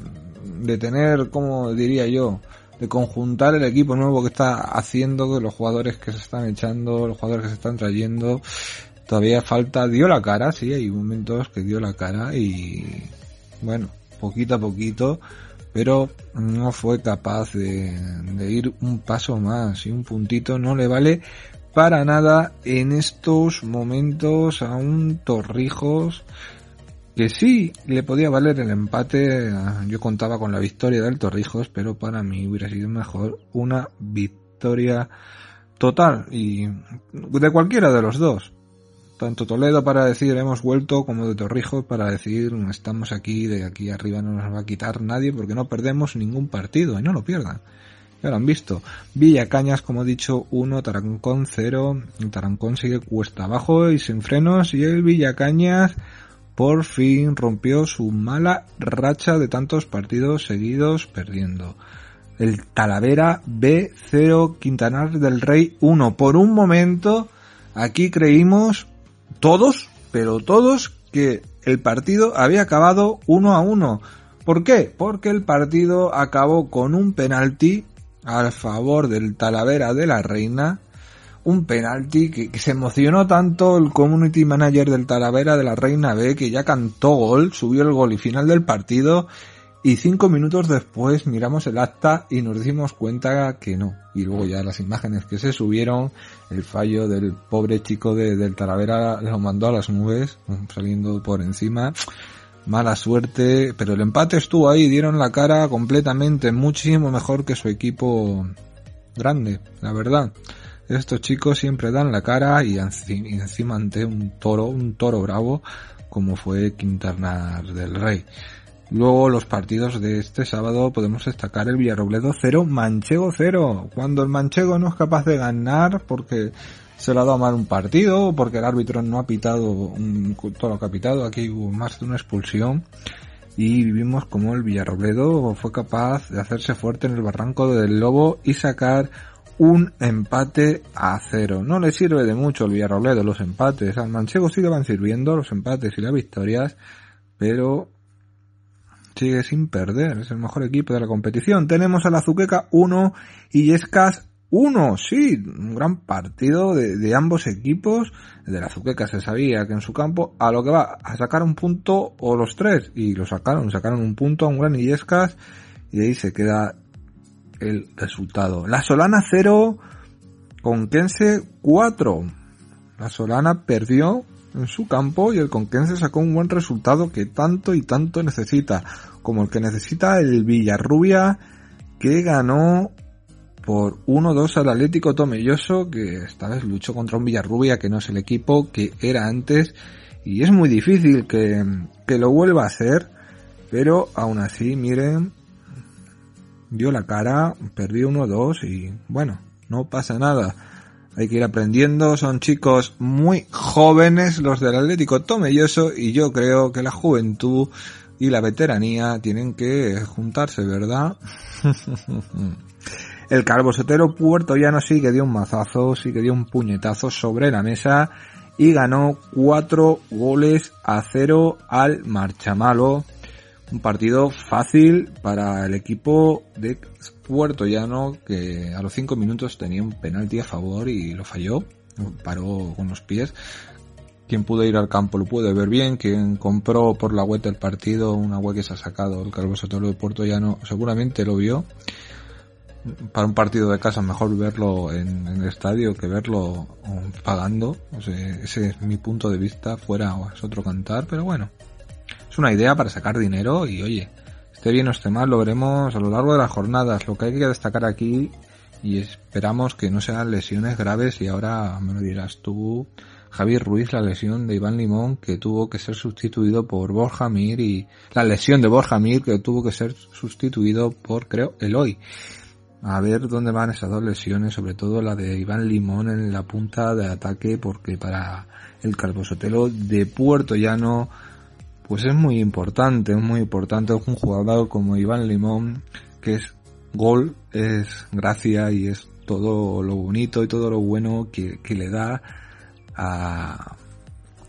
de tener, como diría yo, de conjuntar el equipo nuevo que está haciendo, que los jugadores que se están echando, los jugadores que se están trayendo. Todavía falta, dio la cara, sí, hay momentos que dio la cara y bueno, poquito a poquito pero no fue capaz de, ir un paso más y un puntito no le vale para nada en estos momentos a un Torrijos que sí le podía valer el empate. Yo contaba con la victoria del Torrijos, pero para mí hubiera sido mejor una victoria total y de cualquiera de los dos tanto Toledo para decir hemos vuelto como de Torrijos para decir estamos aquí, de aquí arriba no nos va a quitar nadie porque no perdemos ningún partido y no lo pierdan. Ya lo han visto. Villa Cañas, como he dicho, 1, Tarancón 0. Tarancón sigue cuesta abajo y sin frenos y el Villa Cañas por fin rompió su mala racha de tantos partidos seguidos perdiendo. El Talavera B0 Quintanar del Rey 1. Por un momento aquí creímos todos, pero todos, que el partido había acabado uno a uno. ¿Por qué? Porque el partido acabó con un penalti al favor del Talavera de la Reina. Un penalti que, que, se emocionó tanto el community manager del Talavera de la Reina B que ya cantó gol, subió el gol y final del partido y cinco minutos después miramos el acta y nos dimos cuenta que no. Y luego ya las imágenes que se subieron, el fallo del pobre chico de, del Talavera lo mandó a las nubes, saliendo por encima. Mala suerte, pero el empate estuvo ahí, dieron la cara completamente, muchísimo mejor que su equipo grande, la verdad. Estos chicos siempre dan la cara y encima ante un toro, un toro bravo, como fue Quintanar del Rey. Luego los partidos de este sábado podemos destacar el Villarrobledo 0, Manchego 0. Cuando el Manchego no es capaz de ganar porque se le ha dado mal un partido porque el árbitro no ha pitado un, todo lo que ha pitado, aquí hubo más de una expulsión y vivimos como el Villarrobledo fue capaz de hacerse fuerte en el barranco del Lobo y sacar un empate a cero. No le sirve de mucho el Villarrobledo los empates, al Manchego sí le van sirviendo los empates y las victorias, pero sigue sin perder, es el mejor equipo de la competición. Tenemos a la Zuqueca 1 y Escas 1, sí, un gran partido de, ambos equipos. De la Zuqueca se sabía que en su campo a lo que va a sacar un punto o los tres y lo sacaron, sacaron un punto a un gran Illescas y ahí se queda el resultado. La Solana 0, Conquense 4. La Solana perdió en su campo y el Conquense sacó un buen resultado que tanto y tanto necesita, como el que necesita el Villarrubia que ganó por 1-2 al Atlético Tomelloso, que esta vez luchó contra un Villarrubia que no es el equipo que era antes, y es muy difícil que, que lo vuelva a hacer, pero aún así, miren, dio la cara, perdió 1-2 y bueno, no pasa nada. Hay que ir aprendiendo, son chicos muy jóvenes los del Atlético Tomelloso y yo creo que la juventud y la veteranía tienen que juntarse, ¿verdad? <laughs> El Calvo Sotero Puerto Llano sí que dio un mazazo, sí que dio un puñetazo sobre la mesa y ganó cuatro goles a cero al Marchamalo. Un partido fácil para el equipo de Puerto Llano que a los cinco minutos tenía un penalti a favor y lo falló. Paró con los pies. Quien pudo ir al campo lo puede ver bien. Quien compró por la web del partido una web que se ha sacado el Calvo Sotero de Puerto Llano seguramente lo vio para un partido de casa mejor verlo en, el estadio que verlo um, pagando. Ese es mi punto de vista. Fuera es otro cantar, pero bueno. Es una idea para sacar dinero y oye, bien o esté mal, lo veremos a lo largo de las jornadas. Lo que hay que destacar aquí y esperamos que no sean lesiones graves y ahora me lo dirás tú, Javier Ruiz, la lesión de Iván Limón que tuvo que ser sustituido por Borja Mir y la lesión de Borja Mir que tuvo que ser sustituido por creo Eloy a ver dónde van esas dos lesiones, sobre todo la de Iván Limón en la punta de ataque, porque para el Calvosotelo de Puerto Llano, pues es muy importante, es muy importante un jugador como Iván Limón, que es gol, es gracia y es todo lo bonito y todo lo bueno que, que le da a,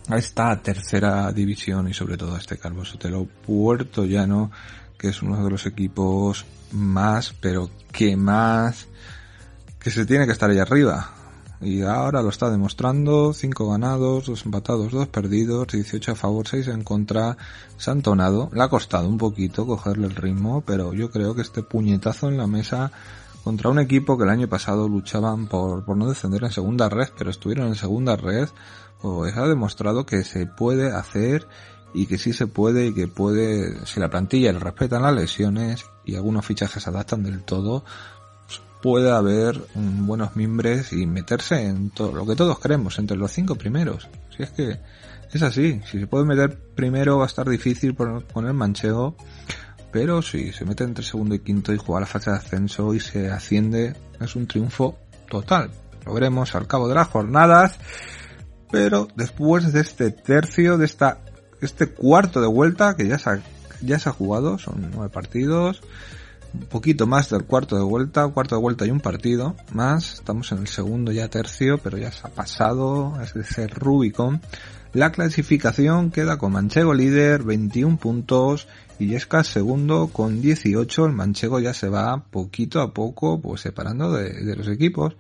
a esta tercera división y sobre todo a este Calvosotelo Puerto Llano, que es uno de los equipos más, pero que más, que se tiene que estar ahí arriba. Y ahora lo está demostrando, 5 ganados, 2 empatados, 2 perdidos, 18 a favor, 6 en contra, entonado, le ha costado un poquito cogerle el ritmo, pero yo creo que este puñetazo en la mesa contra un equipo que el año pasado luchaban por, por no descender en segunda red, pero estuvieron en segunda red, pues ha demostrado que se puede hacer y que sí se puede y que puede, si la plantilla le respetan las lesiones y algunos fichajes se adaptan del todo, puede haber um, buenos mimbres y meterse en todo lo que todos queremos, entre los cinco primeros. Si es que es así, si se puede meter primero va a estar difícil con el manchego, pero si se mete entre segundo y quinto y juega la fase de ascenso y se asciende, es un triunfo total. Lo veremos al cabo de las jornadas, pero después de este tercio, de esta este cuarto de vuelta que ya se ha, ya se ha jugado, son nueve partidos, un poquito más del cuarto de vuelta, cuarto de vuelta y un partido más, estamos en el segundo ya tercio, pero ya se ha pasado ese Rubicon. La clasificación queda con Manchego líder, 21 puntos, y Yesca segundo con 18, el Manchego ya se va poquito a poco pues separando de, de los equipos.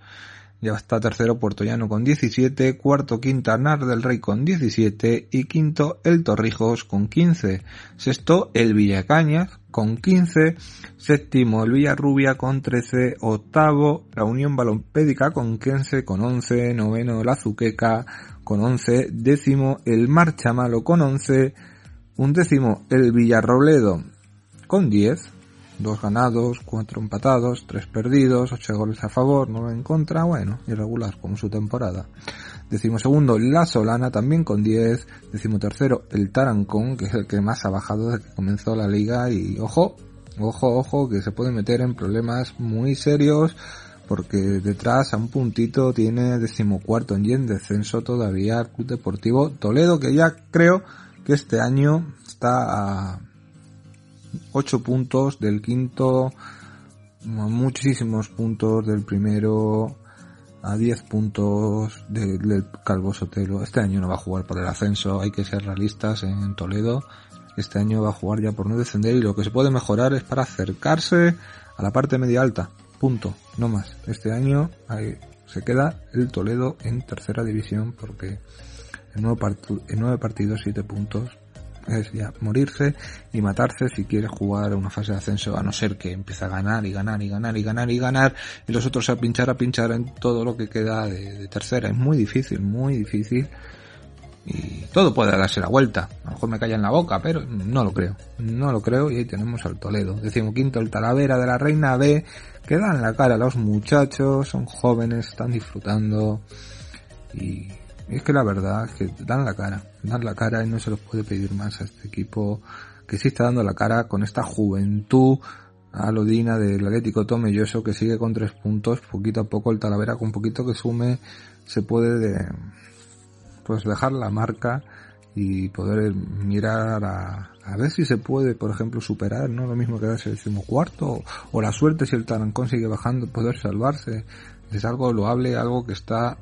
Ya está tercero Puerto Llano con 17, cuarto Quintanar del Rey con 17 y quinto el Torrijos con 15. Sexto el Villacañas con 15, séptimo el Villarrubia con 13, octavo la Unión Balompédica con 15 con 11, noveno la Zuqueca con 11, décimo el Marchamalo con 11, un décimo el Villarrobledo con 10, dos ganados, cuatro empatados, tres perdidos, ocho goles a favor, nueve en contra, bueno, irregular como su temporada. Decimo segundo, La Solana también con 10. Decimo tercero, el Tarancón, que es el que más ha bajado desde que comenzó la liga y ojo, ojo, ojo, que se puede meter en problemas muy serios porque detrás a un puntito tiene decimocuarto y en descenso todavía el Club Deportivo Toledo que ya creo que este año está a 8 puntos del quinto, muchísimos puntos del primero, a 10 puntos del, del Calvo Sotelo. Este año no va a jugar por el ascenso, hay que ser realistas en Toledo. Este año va a jugar ya por no descender y lo que se puede mejorar es para acercarse a la parte media alta. Punto, no más. Este año se queda el Toledo en tercera división porque en nueve, part nueve partidos, 7 puntos es ya morirse y matarse si quiere jugar una fase de ascenso, a no ser que empiece a ganar y ganar y ganar y ganar y ganar y los otros a pinchar a pinchar en todo lo que queda de, tercera. Es muy difícil, muy difícil y todo puede darse la vuelta. mejor me calla en la boca, pero no lo creo. No lo creo y ahí tenemos al Toledo. Decimoquinto el Talavera de la Reina B, que dan la cara a los muchachos, son jóvenes, están disfrutando y es que la verdad es que dan la cara, dan la cara y no se los puede pedir más a este equipo que sí está dando la cara con esta juventud alodina del Atlético Tomelloso que sigue con tres puntos, poquito a poco el Talavera con poquito que sume se puede de, pues dejar la marca y poder mirar a, a ver si se puede, por ejemplo, superar, no lo mismo quedarse el decimocuarto o, o la suerte si el Tarancón sigue bajando, poder salvarse. Es algo loable, algo que está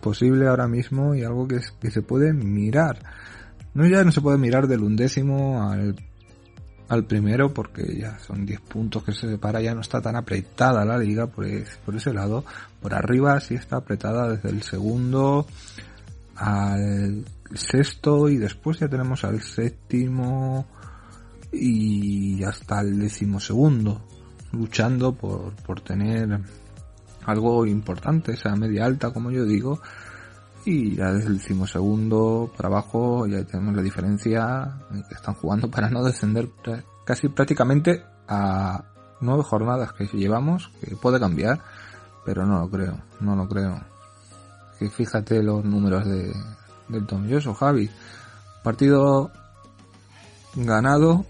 posible ahora mismo y algo que, se puede mirar. No ya no se puede mirar del undécimo al, al primero porque ya son 10 puntos que se separa, ya no está tan apretada la liga por, es- por ese lado. Por arriba sí está apretada desde el segundo al sexto y después ya tenemos al séptimo y hasta el decimosegundo luchando por, por tener algo importante, esa media alta como yo digo y ya desde el decimosegundo para abajo ya tenemos la diferencia están jugando para no descender casi prácticamente a nueve jornadas que llevamos que puede cambiar pero no lo creo no lo creo que fíjate los números de, del Tomelloso, Javi. Partido ganado,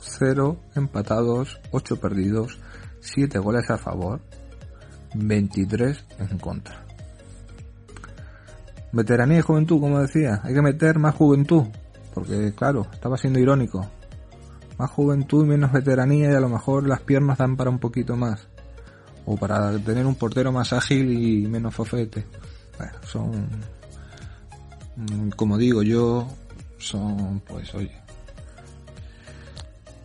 0 empatados, 8 perdidos, 7 goles a favor, 23 en contra. Veteranía y juventud, como decía, hay que meter más juventud, porque claro, estaba siendo irónico. Más juventud y menos veteranía y a lo mejor las piernas dan para un poquito más. O para tener un portero más ágil y menos fofete. Bueno, son, mm, como digo yo, son, pues, oye.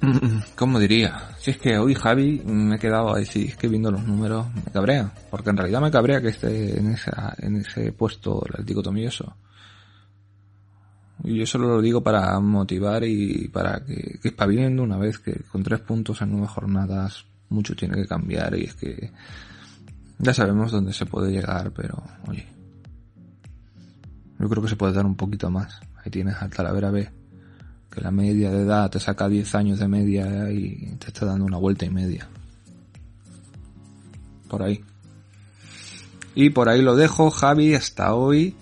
<laughs> ¿Cómo diría? Si es que hoy Javi me he quedado ahí, es que viendo los números me cabrea. Porque en realidad me cabrea que esté en, esa, en ese puesto el Atlético Tomilloso. Y yo solo lo digo para motivar y para que, que espabilen una vez que con tres puntos en nueve jornadas mucho tiene que cambiar y es que ya sabemos dónde se puede llegar, pero oye, yo creo que se puede dar un poquito más. Ahí tienes al Talavera B, la media de edad te saca 10 años de media y te está dando una vuelta y media. Por ahí. Y por ahí lo dejo, Javi, hasta hoy.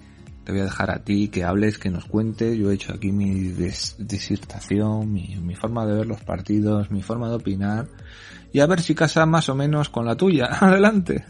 Te voy a dejar a ti que hables, que nos cuentes. Yo he hecho aquí mi disertación, mi, mi forma de ver los partidos, mi forma de opinar. Y a ver si casa más o menos con la tuya. <laughs> Adelante.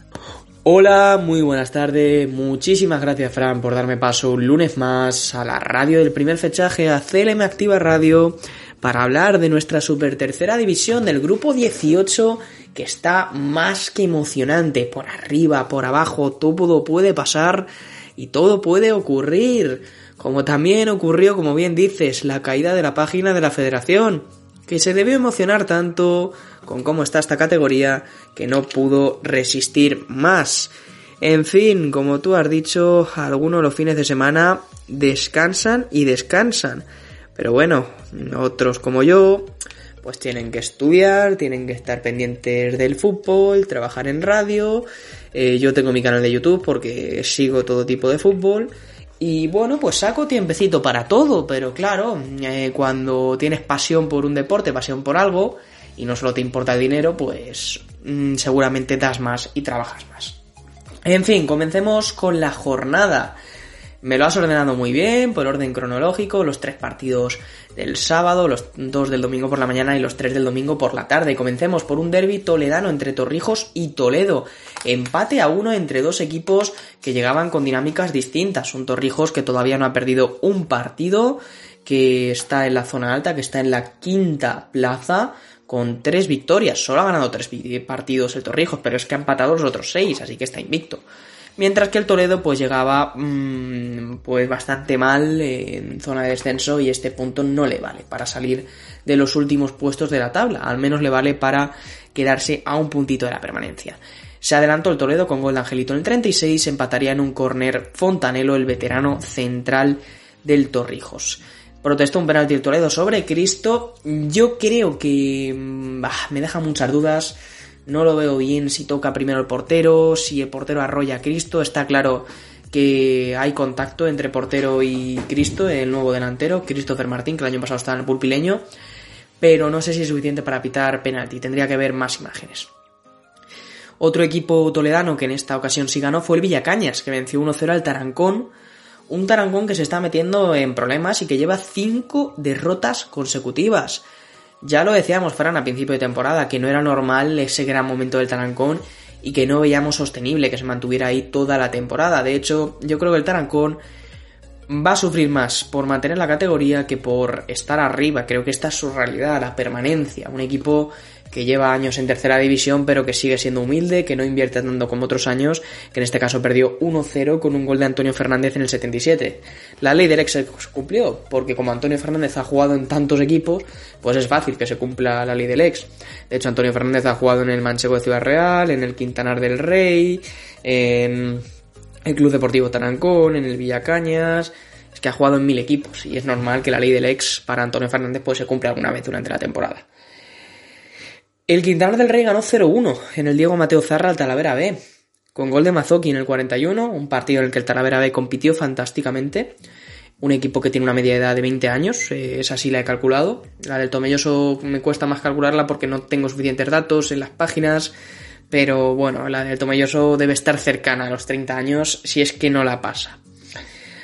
Hola, muy buenas tardes. Muchísimas gracias, Fran, por darme paso un lunes más a la radio del primer fechaje, a CLM Activa Radio, para hablar de nuestra super tercera división del grupo 18, que está más que emocionante. Por arriba, por abajo, todo puede pasar y todo puede ocurrir. Como también ocurrió, como bien dices, la caída de la página de la federación, que se debió emocionar tanto con cómo está esta categoría que no pudo resistir más. En fin, como tú has dicho, algunos los fines de semana descansan y descansan. Pero bueno, otros como yo, pues tienen que estudiar, tienen que estar pendientes del fútbol, trabajar en radio. Eh, yo tengo mi canal de YouTube porque sigo todo tipo de fútbol. Y bueno, pues saco tiempecito para todo, pero claro, eh, cuando tienes pasión por un deporte, pasión por algo, y no solo te importa el dinero, pues mm, seguramente das más y trabajas más. En fin, comencemos con la jornada. Me lo has ordenado muy bien, por orden cronológico, los tres partidos del sábado, los dos del domingo por la mañana y los tres del domingo por la tarde. Comencemos por un derby toledano entre Torrijos y Toledo. Empate a uno entre dos equipos que llegaban con dinámicas distintas. Un Torrijos que todavía no ha perdido un partido, que está en la zona alta, que está en la quinta plaza, con tres victorias. Solo ha ganado tres partidos el Torrijos, pero es que ha empatado los otros seis, así que está invicto. Mientras que el Toledo pues llegaba mm, pues bastante mal en zona de descenso y este punto no le vale para salir de los últimos puestos de la tabla, al menos le vale para quedarse a un puntito de la permanencia. Se adelantó el Toledo con gol de Angelito en el 36, empataría en un córner Fontanelo, el veterano central del Torrijos. Protestó un penalti el Toledo sobre Cristo. Yo creo que mm, bah, me deja muchas dudas. No lo veo bien si toca primero el portero, si el portero arrolla a Cristo. Está claro que hay contacto entre portero y Cristo, el nuevo delantero, Christopher Martín, que el año pasado estaba en el pulpileño, pero no sé si es suficiente para pitar penalti, tendría que ver más imágenes. Otro equipo toledano que en esta ocasión sí ganó fue el Villacañas, que venció 1-0 al Tarancón, un Tarancón que se está metiendo en problemas y que lleva 5 derrotas consecutivas. Ya lo decíamos, Fran, a principio de temporada, que no era normal ese gran momento del Tarancón y que no veíamos sostenible que se mantuviera ahí toda la temporada. De hecho, yo creo que el Tarancón va a sufrir más por mantener la categoría que por estar arriba. Creo que esta es su realidad, la permanencia. Un equipo que lleva años en tercera división pero que sigue siendo humilde, que no invierte tanto como otros años, que en este caso perdió 1-0 con un gol de Antonio Fernández en el 77. La ley del ex se cumplió, porque como Antonio Fernández ha jugado en tantos equipos, pues es fácil que se cumpla la ley del ex. De hecho, Antonio Fernández ha jugado en el Manchego de Ciudad Real, en el Quintanar del Rey, en el Club Deportivo Tarancón, en el Villacañas, es que ha jugado en mil equipos y es normal que la ley del ex para Antonio Fernández pues se cumpla alguna vez durante la temporada. El Quintana del Rey ganó 0-1 en el Diego Mateo Zarra al Talavera B, con gol de Mazoki en el 41, un partido en el que el Talavera B compitió fantásticamente. Un equipo que tiene una media edad de 20 años, eh, esa sí la he calculado. La del Tomelloso me cuesta más calcularla porque no tengo suficientes datos en las páginas, pero bueno, la del Tomelloso debe estar cercana a los 30 años si es que no la pasa.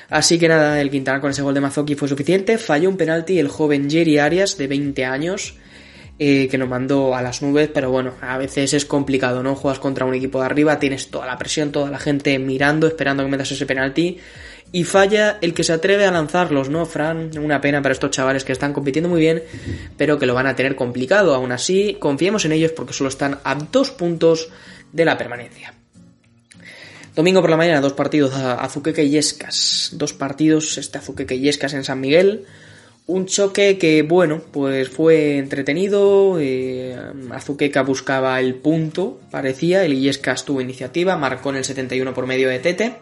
Así que nada, el Quintana con ese gol de Mazoki fue suficiente. Falló un penalti el joven Jerry Arias de 20 años que nos mandó a las nubes, pero bueno, a veces es complicado, ¿no? Juegas contra un equipo de arriba, tienes toda la presión, toda la gente mirando, esperando que metas ese penalti, y falla el que se atreve a lanzarlos, ¿no, Fran? Una pena para estos chavales que están compitiendo muy bien, pero que lo van a tener complicado. Aún así, confiemos en ellos porque solo están a dos puntos de la permanencia. Domingo por la mañana, dos partidos, Azuqueca y Yescas. Dos partidos, este Azuqueca y Yescas en San Miguel. Un choque que, bueno, pues fue entretenido. Eh, Azuqueca buscaba el punto, parecía. El Illescas tuvo iniciativa, marcó en el 71 por medio de Tete.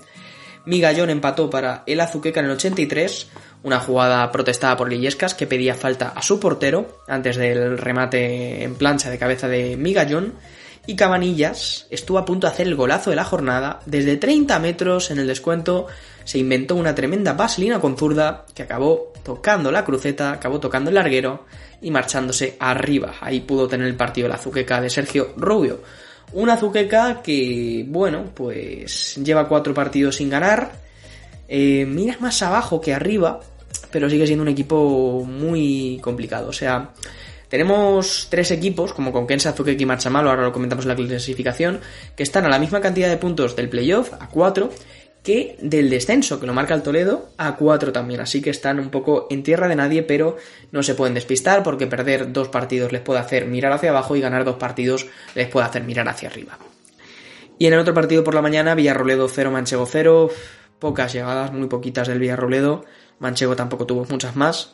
Migallón empató para el Azuqueca en el 83. Una jugada protestada por Illescas que pedía falta a su portero antes del remate en plancha de cabeza de Migallón. Y Cabanillas estuvo a punto de hacer el golazo de la jornada. Desde 30 metros en el descuento se inventó una tremenda vaselina con zurda que acabó tocando la cruceta, acabó tocando el larguero y marchándose arriba. Ahí pudo tener el partido la azuqueca de Sergio Rubio. Una azuqueca que, bueno, pues lleva cuatro partidos sin ganar. Eh, mira más abajo que arriba, pero sigue siendo un equipo muy complicado. O sea, tenemos tres equipos, como Conquense, Azuqueca y Marchamalo, ahora lo comentamos en la clasificación, que están a la misma cantidad de puntos del playoff, a cuatro, que del descenso, que lo marca el Toledo, a 4 también. Así que están un poco en tierra de nadie, pero no se pueden despistar porque perder dos partidos les puede hacer mirar hacia abajo y ganar dos partidos les puede hacer mirar hacia arriba. Y en el otro partido por la mañana, Villarroledo 0, Manchego 0. Pocas llegadas, muy poquitas del Villarroledo. Manchego tampoco tuvo muchas más.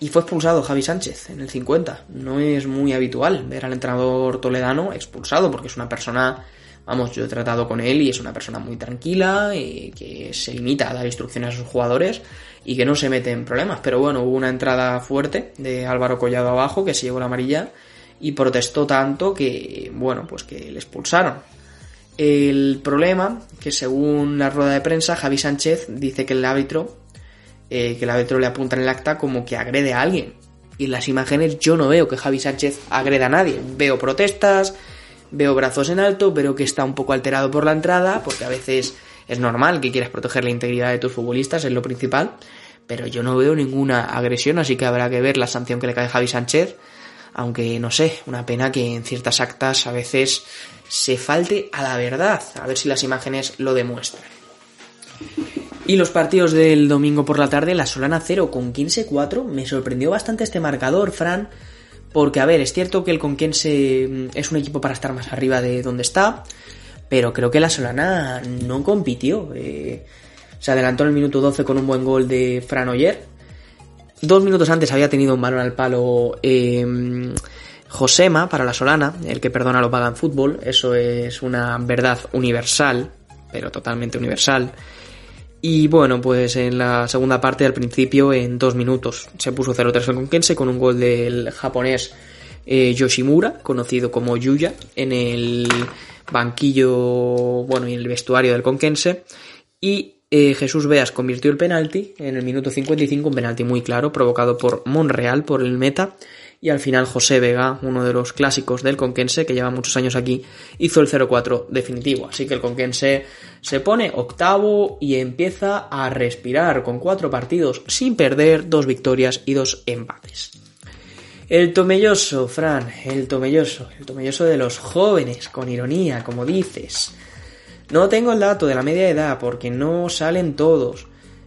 Y fue expulsado Javi Sánchez en el 50. No es muy habitual ver al entrenador toledano expulsado porque es una persona Vamos, yo he tratado con él y es una persona muy tranquila, y que se limita a dar instrucciones a sus jugadores y que no se mete en problemas. Pero bueno, hubo una entrada fuerte de Álvaro Collado abajo que se llevó la amarilla y protestó tanto que, bueno, pues que le expulsaron. El problema, que según la rueda de prensa, Javi Sánchez dice que el árbitro, eh, que el árbitro le apunta en el acta como que agrede a alguien. Y en las imágenes yo no veo que Javi Sánchez agreda a nadie. Veo protestas, veo brazos en alto, pero que está un poco alterado por la entrada, porque a veces es normal que quieras proteger la integridad de tus futbolistas, es lo principal, pero yo no veo ninguna agresión, así que habrá que ver la sanción que le cae Javi Sánchez, aunque no sé, una pena que en ciertas actas a veces se falte a la verdad, a ver si las imágenes lo demuestran. Y los partidos del domingo por la tarde, la Solana 0 con 15-4, me sorprendió bastante este marcador, Fran, porque, a ver, es cierto que el Conquense mm, es un equipo para estar más arriba de donde está, pero creo que la Solana no compitió. Eh, se adelantó en el minuto 12 con un buen gol de Fran Oyer. Dos minutos antes había tenido un balón al palo eh, Josema para la Solana, el que perdona lo paga en fútbol. Eso es una verdad universal, pero totalmente universal. Y bueno, pues en la segunda parte, al principio, en dos minutos, se puso 0-3 el Konkense con un gol del japonés eh, Yoshimura, conocido como Yuya, en el banquillo, bueno, y en el vestuario del Konkense. Y eh, Jesús Beas convirtió el penalti en el minuto 55, un penalti muy claro, provocado por Monreal, por el meta, y al final José Vega, uno de los clásicos del Conquense, que lleva muchos años aquí, hizo el 0-4 definitivo. Así que el Conquense se pone octavo y empieza a respirar con cuatro partidos sin perder, dos victorias y dos empates. El tomelloso, Fran, el tomelloso, el tomelloso de los jóvenes, con ironía, como dices. No tengo el dato de la media edad porque no salen todos.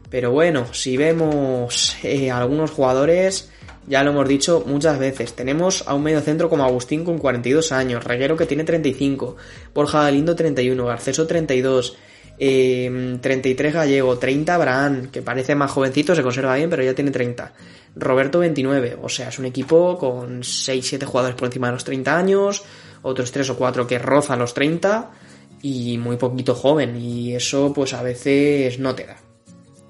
Pero bueno, si vemos eh, algunos jugadores, ya lo hemos dicho muchas veces. Tenemos a un medio centro como Agustín con 42 años, Reguero que tiene 35, Borja Galindo 31, Garceso 32, eh, 33 Gallego, 30 Abraham, que parece más jovencito, se conserva bien, pero ya tiene 30. Roberto 29, o sea, es un equipo con 6-7 jugadores por encima de los 30 años, otros 3 o 4 que rozan los 30 y muy poquito joven, y eso pues a veces no te da.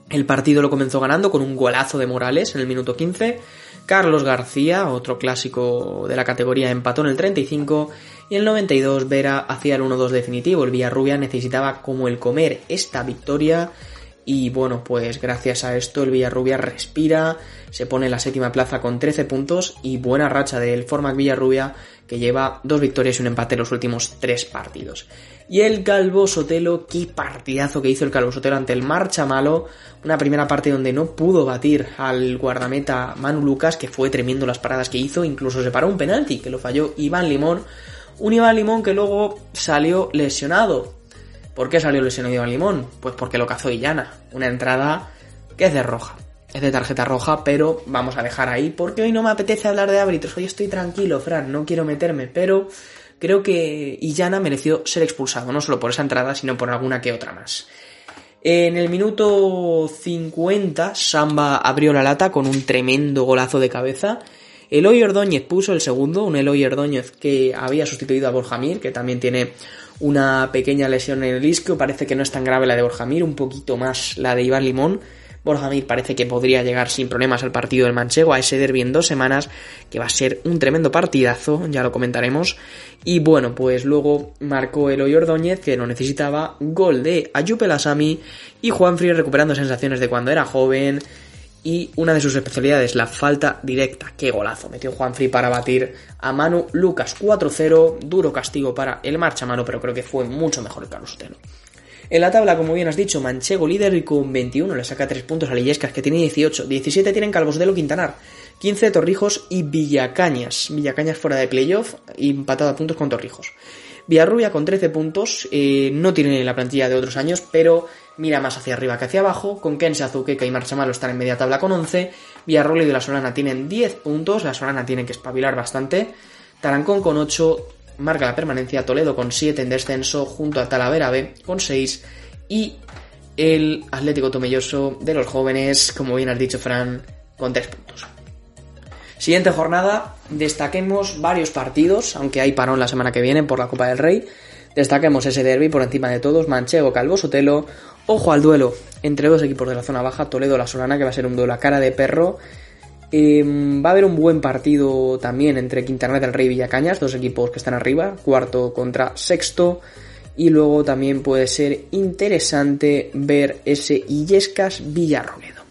El partido lo comenzó ganando con un golazo de Morales en el minuto 15. Carlos García, otro clásico de la categoría, empató en el 35 y el 92 Vera hacía el 1-2 definitivo. El Villarrubia necesitaba como el comer esta victoria y bueno, pues gracias a esto el Villarrubia respira, se pone en la séptima plaza con 13 puntos y buena racha del Formac Villarrubia que lleva dos victorias y un empate en los últimos tres partidos. Y el Calvo Sotelo, qué partidazo que hizo el Calvo Sotelo ante el Marcha Malo. Una primera parte donde no pudo batir al guardameta Manu Lucas, que fue tremendo las paradas que hizo. Incluso se paró un penalti, que lo falló Iván Limón. Un Iván Limón que luego salió lesionado. ¿Por qué salió lesionado Iván Limón? Pues porque lo cazó Illana. Una entrada que es de roja. Es de tarjeta roja, pero vamos a dejar ahí porque hoy no me apetece hablar de árbitros. Hoy estoy tranquilo, Fran, no quiero meterme, pero creo que Illana mereció ser expulsado, no solo por esa entrada, sino por alguna que otra más. En el minuto 50, Samba abrió la lata con un tremendo golazo de cabeza. Eloy Ordóñez puso el segundo, un Eloy Ordóñez que había sustituido a Borja Mir, que también tiene una pequeña lesión en el isquio, parece que no es tan grave la de Borja Mir, un poquito más la de Iván Limón. Borja Mir parece que podría llegar sin problemas al partido del Manchego, a ese derbi en dos semanas, que va a ser un tremendo partidazo, ya lo comentaremos. Y bueno, pues luego marcó Eloy Ordóñez, que lo necesitaba, gol de Ayupe Lasami y Juanfri recuperando sensaciones de cuando era joven. Y una de sus especialidades, la falta directa. ¡Qué golazo! Metió Juanfri para batir a Manu Lucas 4-0. Duro castigo para el marcha mano, pero creo que fue mucho mejor el Carlos Sotelo. En la tabla, como bien has dicho, Manchego líder y con 21 le saca 3 puntos a Lillescas, que tiene 18. 17 tienen Calvosdelo Quintanar. 15 Torrijos y Villacañas. Villacañas fuera de playoff y empatado a puntos con Torrijos. Villarrubia con 13 puntos, eh, no tiene la plantilla de otros años, pero mira más hacia arriba que hacia abajo. Con Kense, Azuqueca y Marchamalo están en media tabla con 11. Villarrubia y La Solana tienen 10 puntos, La Solana tiene que espabilar bastante. Tarancón con 8, marca la permanencia, Toledo con 7 en descenso, junto a Talavera B con 6 y el Atlético Tomelloso de los jóvenes, como bien has dicho Fran, con 3 puntos. Siguiente jornada, destaquemos varios partidos, aunque hay parón la semana que viene por la Copa del Rey. Destaquemos ese derby por encima de todos, Manchego, Calvo, Sotelo. Ojo al duelo entre dos equipos de la zona baja, Toledo, La Solana, que va a ser un duelo a cara de perro. Eh, va a haber un buen partido también entre Quintanar del Rey y Villacañas, dos equipos que están arriba, cuarto contra sexto. Y luego también puede ser interesante ver ese Illescas Villarroledo.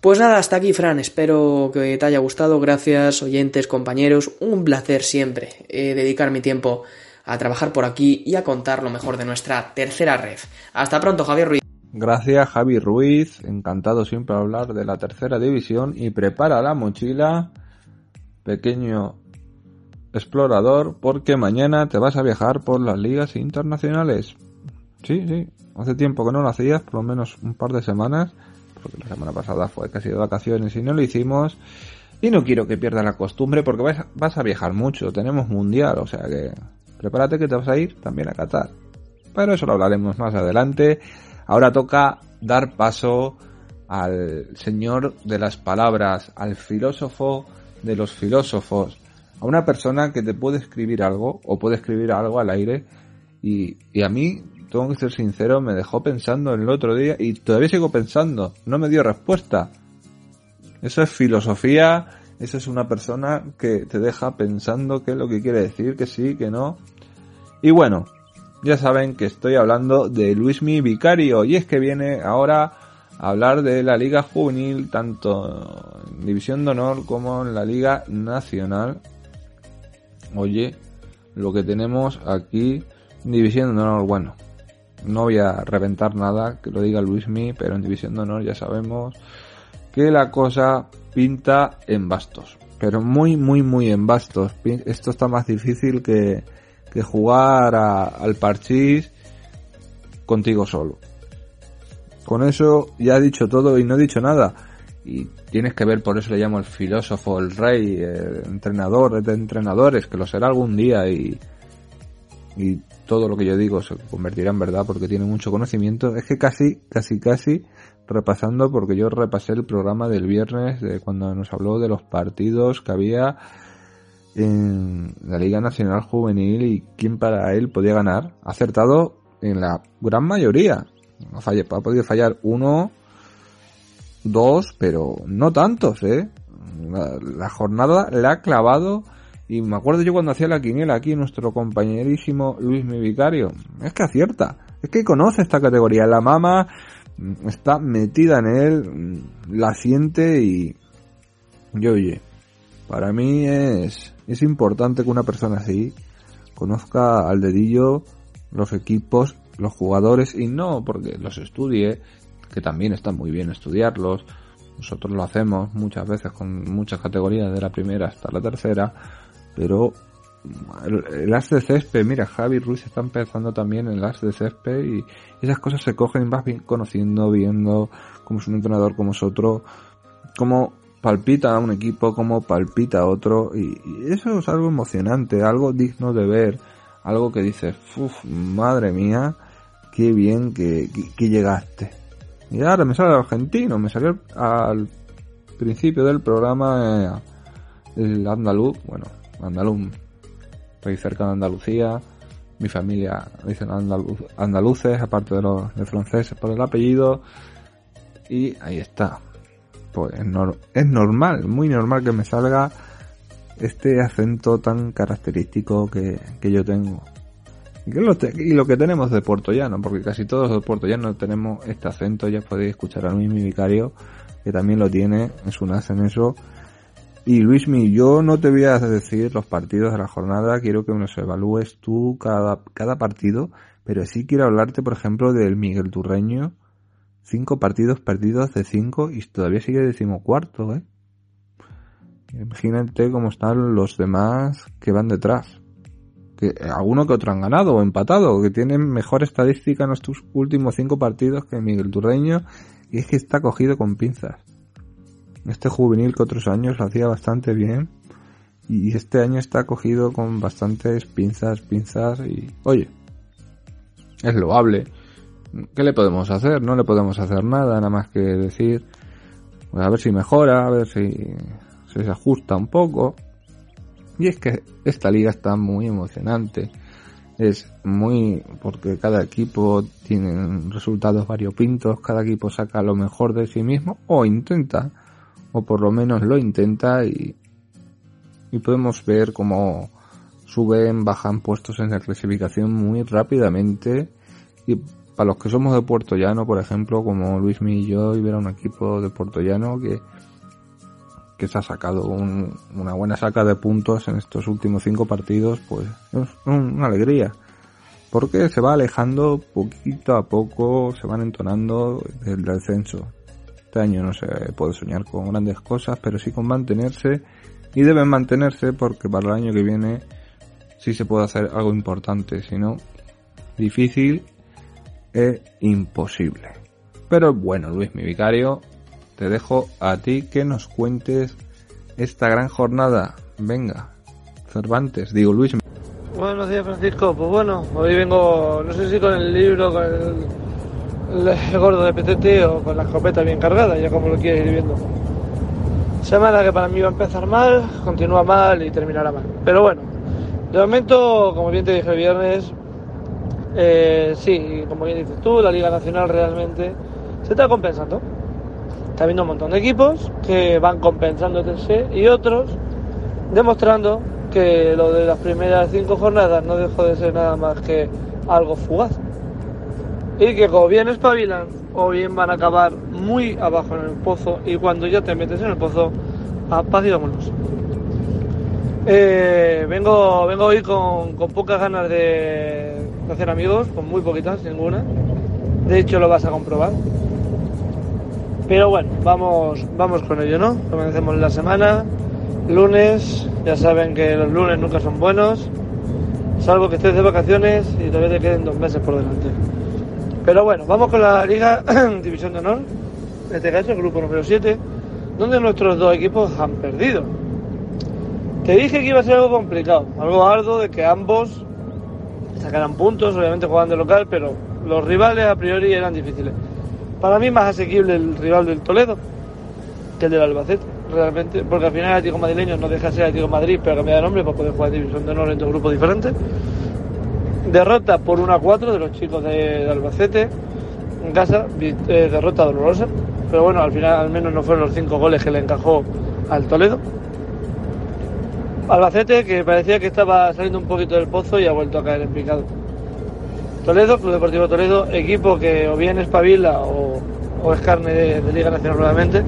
Pues nada, hasta aquí, Fran. Espero que te haya gustado. Gracias, oyentes, compañeros. Un placer siempre eh, dedicar mi tiempo a trabajar por aquí y a contar lo mejor de nuestra tercera red. Hasta pronto, Javier Ruiz. Gracias, Javi Ruiz. Encantado siempre hablar de la tercera división. Y prepara la mochila, pequeño explorador, porque mañana te vas a viajar por las ligas internacionales. Sí, sí. Hace tiempo que no lo hacías, por lo menos un par de semanas porque la semana pasada fue casi de vacaciones y no lo hicimos. Y no quiero que pierdas la costumbre porque vas, vas a viajar mucho, tenemos mundial, o sea que prepárate que te vas a ir también a Qatar. Pero eso lo hablaremos más adelante. Ahora toca dar paso al señor de las palabras, al filósofo de los filósofos, a una persona que te puede escribir algo o puede escribir algo al aire y, y a mí tengo que ser sincero, me dejó pensando el otro día y todavía sigo pensando, no me dio respuesta. Eso es filosofía, eso es una persona que te deja pensando qué es lo que quiere decir, que sí, que no. Y bueno, ya saben que estoy hablando de Luismi Vicario y es que viene ahora a hablar de la Liga Juvenil tanto en División de Honor como en la Liga Nacional. Oye, lo que tenemos aquí en División de Honor, bueno, no voy a reventar nada que lo diga Luismi, pero en División de Honor ya sabemos que la cosa pinta en bastos. Pero muy, muy, muy en bastos. Esto está más difícil que, que jugar a- al parchís contigo solo. Con eso ya he dicho todo y no he dicho nada. Y tienes que ver, por eso le llamo el filósofo, el rey, el entrenador de entrenadores, que lo será algún día y, y todo lo que yo digo se convertirá en verdad porque tiene mucho conocimiento. Es que casi, casi, casi repasando, porque yo repasé el programa del viernes de cuando nos habló de los partidos que había en la Liga Nacional Juvenil y quién para él podía ganar. Ha acertado en la gran mayoría. Ha, falle- ha podido fallar uno, dos, pero no tantos, ¿eh? La, jornada la ha clavado y me acuerdo yo cuando hacía la quiniela aquí nuestro compañerísimo Luis Mi Vicario. Es que acierta, es que conoce esta categoría. La mama está metida en él, la siente y... Y oye, para mí es, es importante que una persona así conozca al dedillo los equipos, los jugadores y no porque los estudie, que también está muy bien estudiarlos. Nosotros lo hacemos muchas veces con muchas categorías de la primera hasta la tercera, pero el, as de césped, mira, Javi Ruiz está empezando también en el as de césped y esas cosas se cogen vas bien conociendo, viendo cómo es un entrenador, cómo es otro, cómo palpita a un equipo, cómo palpita a otro y, eso es algo emocionante, algo digno de ver, algo que dices, uff, madre mía, qué bien que, que, llegaste. Y ahora me sale el argentino, me salió al principio del programa eh, el andaluz, bueno, andaluz, estoy cerca de Andalucía, mi familia dicen andaluces, aparte de los de franceses por el apellido, y ahí está. Pues es, nor- es normal, muy normal que me salga este acento tan característico que, que yo tengo. Y, lo que tenemos de Puerto Llano, porque casi todos de Puerto Llano tenemos este acento, ya podéis escuchar a Luis mi vicario, que también lo tiene, es un en eso. Y Luismi, yo no te voy a decir los partidos de la jornada, quiero que los evalúes tú cada, cada partido, pero sí quiero hablarte, por ejemplo, del Miguel Turreño, cinco partidos perdidos de cinco y todavía sigue decimocuarto, ¿eh? Imagínate cómo están los demás que van detrás. Que alguno que otro han ganado o empatado, que tienen mejor estadística en estos últimos cinco partidos que Miguel Turreño, y es que está cogido con pinzas. Este juvenil que otros años lo hacía bastante bien, y este año está cogido con bastantes pinzas, pinzas, y oye, es loable. ¿Qué le podemos hacer? No le podemos hacer nada, nada más que decir, pues a ver si mejora, a ver si, se ajusta un poco. Y es que esta liga está muy emocionante. Es muy, porque cada equipo tiene resultados variopintos, cada equipo saca lo mejor de sí mismo, o intenta, o por lo menos lo intenta, y, y podemos ver cómo suben, bajan puestos en la clasificación muy rápidamente. Y para los que somos de Puerto Llano, por ejemplo, como Luis y yo, y ver a un equipo de Puerto Llano que, que se ha sacado un- una buena saca de puntos en estos últimos cinco partidos, pues es un- una alegría. Porque se va alejando poquito a poco, se van entonando del descenso. Este año no se puede soñar con grandes cosas, pero sí con mantenerse y deben mantenerse porque para el año que viene sí se puede hacer algo importante, si no, difícil e imposible. Pero bueno, Luis, mi vicario, te dejo a ti que nos cuentes esta gran jornada. Venga, Cervantes, digo Luis. Buenos días, Francisco. Pues bueno, hoy vengo, no sé si con el libro, con el, gordo de PTT o con la escopeta bien cargada, ya como lo quieres ir viendo. Semana que para mí va a empezar mal, continúa mal y terminará mal. Pero bueno, de momento, como bien te dije viernes, eh, sí, como bien dices tú, la Liga Nacional realmente se está compensando. Está habiendo un montón de equipos que van compensándose y otros demostrando que lo de las primeras cinco jornadas no dejó de ser nada más que algo fugaz. Y que o bien espabilan o bien van a acabar muy abajo en el pozo y cuando ya te metes en el pozo, paz y vámonos. Eh, vengo, vengo hoy con, con pocas ganas de hacer amigos, con muy poquitas, ninguna. De hecho lo vas a comprobar. Pero bueno, vamos, vamos con ello, ¿no? Comencemos la semana. Lunes, ya saben que los lunes nunca son buenos, salvo que estés de vacaciones y todavía te queden dos meses por delante. Pero bueno, vamos con la Liga <clears throat> División de Honor, en este caso el grupo número 7, donde nuestros dos equipos han perdido. Te dije que iba a ser algo complicado, algo arduo de que ambos sacaran puntos, obviamente jugando local, pero los rivales a priori eran difíciles. Para mí más asequible el rival del Toledo que el del Albacete, realmente, porque al final el Atlético Madrileño no deja de ser Atlético Madrid, pero cambia de nombre para poder jugar División de Honor en dos grupos diferentes. Derrota por 1 a 4 de los chicos de, Albacete en casa, eh, derrota dolorosa, pero bueno, al final al menos no fueron los cinco goles que le encajó al Toledo. Albacete que parecía que estaba saliendo un poquito del pozo y ha vuelto a caer en picado. Toledo, Club Deportivo Toledo, equipo que o bien espabila o, o es carne de, de Liga Nacional nuevamente.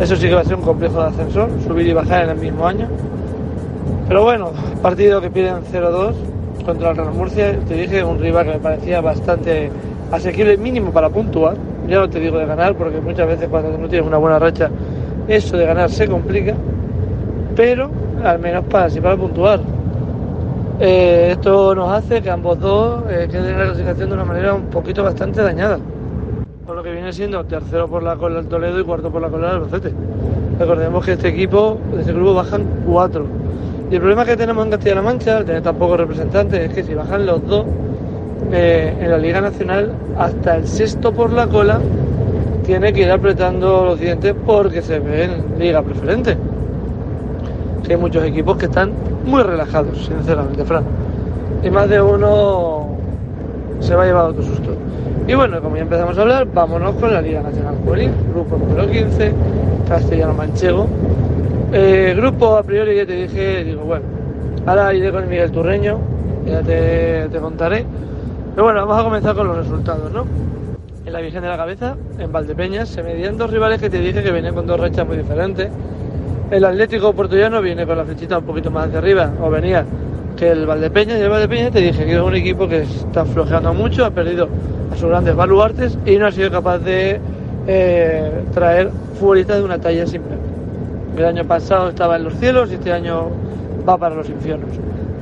Eso sí que va a ser un complejo de ascensor, subir y bajar en el mismo año. Pero bueno, partido que piden 0-2 contra el Real Murcia. Te dije un rival que me parecía bastante asequible, mínimo para puntuar. Ya no te digo de ganar, porque muchas veces cuando no tienes una buena racha, eso de ganar se complica. Pero al menos para, sí para puntuar. Eh, esto nos hace que ambos dos eh, queden en la clasificación de una manera un poquito bastante dañada. Por lo que viene siendo tercero por la cola el Toledo y cuarto por la cola el Albacete. Recordemos que este equipo, de este grupo bajan cuatro. Y el problema que tenemos en Castilla-La Mancha, al tener tan pocos representantes, es que si bajan los dos eh, en la Liga Nacional, hasta el sexto por la cola tiene que ir apretando los dientes porque se ve en Liga Preferente. Que hay muchos equipos que están muy relajados, sinceramente, Fran. Y más de uno se va a llevar otro susto. Y bueno, como ya empezamos a hablar, vámonos con la Liga Nacional Juvenil, grupo número 15, Castellano Manchego. Eh, grupo a priori ya te dije, digo, bueno, ahora iré con Miguel Turreño, ya te, te contaré. Pero bueno, vamos a comenzar con los resultados, ¿no? En la Virgen de la Cabeza, en Valdepeñas, se medían dos rivales que te dije que venían con dos rachas muy diferentes. El Atlético Portullano viene con la flechita un poquito más hacia arriba, o venía que el Valdepeñas, y el Valdepeñas te dije que es un equipo que está flojeando mucho, ha perdido a sus grandes baluartes y no ha sido capaz de eh, traer futbolistas de una talla simple. El año pasado estaba en los cielos y este año va para los infiernos.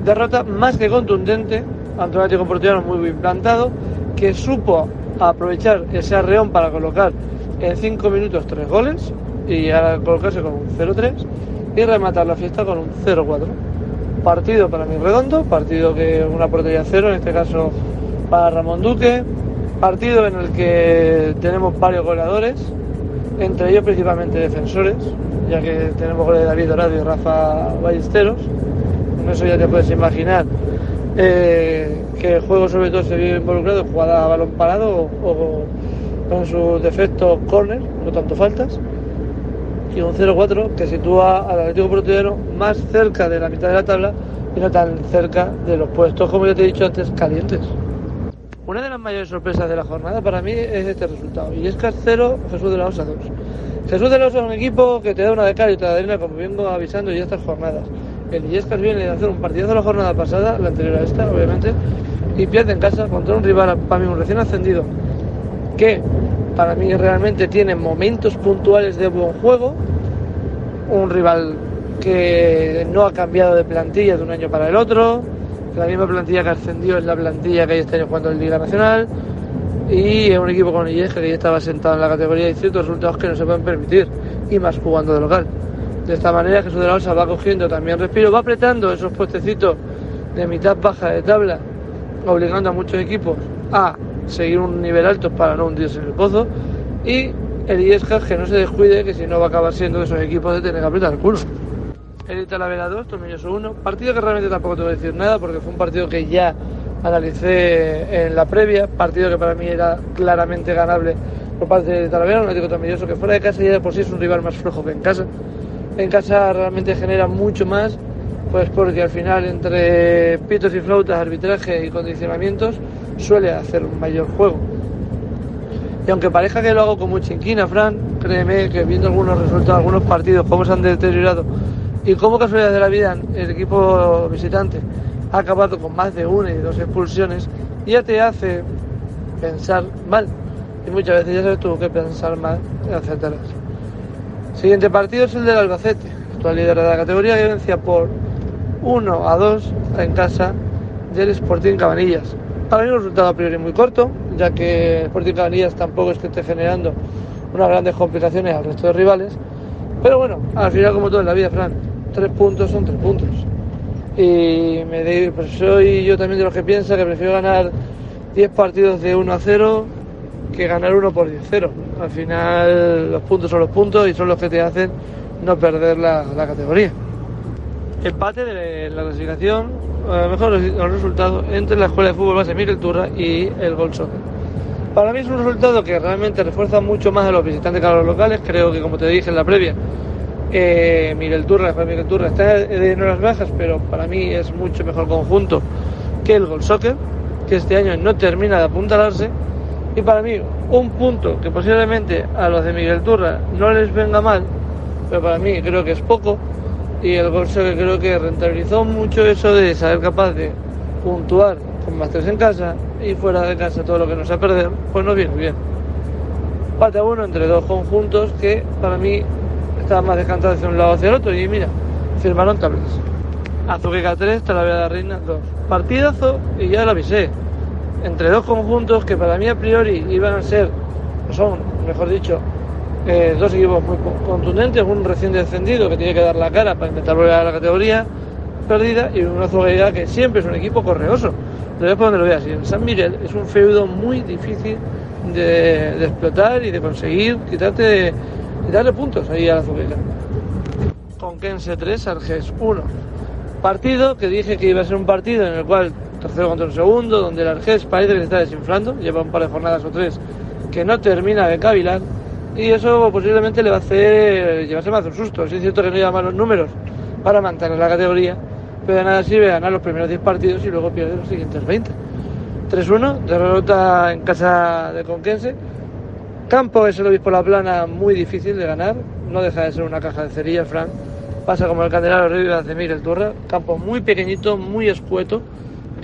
Derrota más que contundente ante un Atlético muy bien plantado que supo aprovechar ese arreón para colocar en 5 minutos 3 goles y ahora colocarse con un 0-3 y rematar la fiesta con un 0-4. Partido para mí redondo, partido que una portería cero, en este caso para Ramón Duque, partido en el que tenemos varios goleadores, entre ellos principalmente defensores, ya que tenemos goles de David Dorado y Rafa Ballesteros. Con eso ya te puedes imaginar eh, que el juego sobre todo se vio involucrado en jugada a balón parado o, con sus defectos corner, no tanto faltas. Y un 0-4 que sitúa al Atlético Portuguero más cerca de la mitad de la tabla y no tan cerca de los puestos, como ya te he dicho antes, calientes. Una de las mayores sorpresas de la jornada para mí es este resultado. Y es 0, Jesús de la Osa 2. Jesús de la Osa es un equipo que te da una de cal y de arena, como vengo avisando ya estas jornadas. El Illescas viene de hacer un partidazo la jornada pasada, la anterior a esta, obviamente, y pierde en casa contra un rival, para mí, un recién ascendido, que para mí realmente tiene momentos puntuales de buen juego, un rival que no ha cambiado de plantilla de un año para el otro, la misma plantilla que ascendió es la plantilla que hay este año jugando en Liga Nacional, y es un equipo con Illescas que ya estaba sentado en la categoría y ciertos resultados que no se pueden permitir, y más jugando de local. De esta manera Jesús de la Osa va cogiendo también respiro, va apretando esos puestecitos de mitad baja de tabla, obligando a muchos equipos a seguir un nivel alto para no hundirse en el pozo. Y el Illescas que no se descuide, que si no va a acabar siendo de esos equipos de tener que apretar el culo. El Talavera 2, Tornilloso 1. Partido que realmente tampoco te voy a decir nada porque fue un partido que ya analicé en la previa. Partido que para mí era claramente ganable por parte de Talavera, un Atlético Tornilloso que fuera de casa ya de por sí es un rival más flojo que en casa. En casa realmente genera mucho más, pues porque al final entre pitos y flautas, arbitraje y condicionamientos, suele hacer un mayor juego. Y aunque parezca que lo hago con mucha inquina, Fran, créeme que viendo algunos resultados, algunos partidos, cómo se han deteriorado y cómo casualidad de la vida el equipo visitante ha acabado con más de una y dos expulsiones, ya te hace pensar mal. Y muchas veces ya sabes tú que pensar mal acertarás. Siguiente partido es el del Albacete, actual líder de la categoría que vencía por 1 a 2 en casa del Sporting Cabanillas. Para mí un resultado a priori muy corto, ya que Sporting Cabanillas tampoco es que esté generando unas grandes complicaciones al resto de rivales. Pero bueno, al final como todo en la vida, Fran, tres puntos son tres puntos. Y me pues soy yo también de los que piensa que prefiero ganar 10 partidos de 1 a 0 que ganar uno por 10-0. Al final los puntos son los puntos y son los que te hacen no perder la categoría. Empate de la clasificación, a lo mejor los resultados entre la Escuela de Fútbol Base Miguel Turra y el Gol Soccer. Para mí es un resultado que realmente refuerza mucho más a los visitantes que a los locales. Creo que, como te dije en la previa, eh, Miguel Turra, Miguel Turra está en las bajas, pero para mí es mucho mejor conjunto que el Gol Soccer, que este año no termina de apuntalarse. Y para mí, un punto que posiblemente a los de Miguel Turra no les venga mal, pero para mí creo que es poco. Y el Gol Soccer creo que rentabilizó mucho eso de saber capaz de puntuar con más tres en casa y fuera de casa todo lo que nos ha perder, pues no viene bien. Parte a uno entre dos conjuntos que para mí estaban más descantados hacia un lado hacia el otro y mira, firmaron tablas. Azuqueca 3, Talavera de Reina 2. Partidazo y ya lo avisé. Entre dos conjuntos que para mí a priori iban a ser, son, mejor dicho, eh, dos equipos muy contundentes, un recién descendido que tiene que dar la cara para intentar volver a la categoría perdida y una Azuqueca que siempre es un equipo correoso lo ves por donde lo veas. Y en San Miguel es un feudo muy difícil de, explotar y de conseguir quitarte, quitarle puntos ahí a la Zuqueca. Conquense 3, Arges 1. Partido que dije que iba a ser un partido en el cual tercero contra un segundo, donde el Arges parece que se está desinflando, lleva un par de jornadas o tres que no termina de cavilar y eso posiblemente le va a hacer llevarse más un susto. Sí es cierto que no lleva malos números para mantener la categoría, pero de nada sirve ganar los primeros 10 partidos y luego pierde los siguientes 20. 3-1, derrota en casa de Conquense. Campo es el obispo La Plana, muy difícil de ganar, no deja de ser una caja de cerillas, Frank. Pasa como el Candelaro Rivas de Miguel Turra, campo muy pequeñito, muy escueto,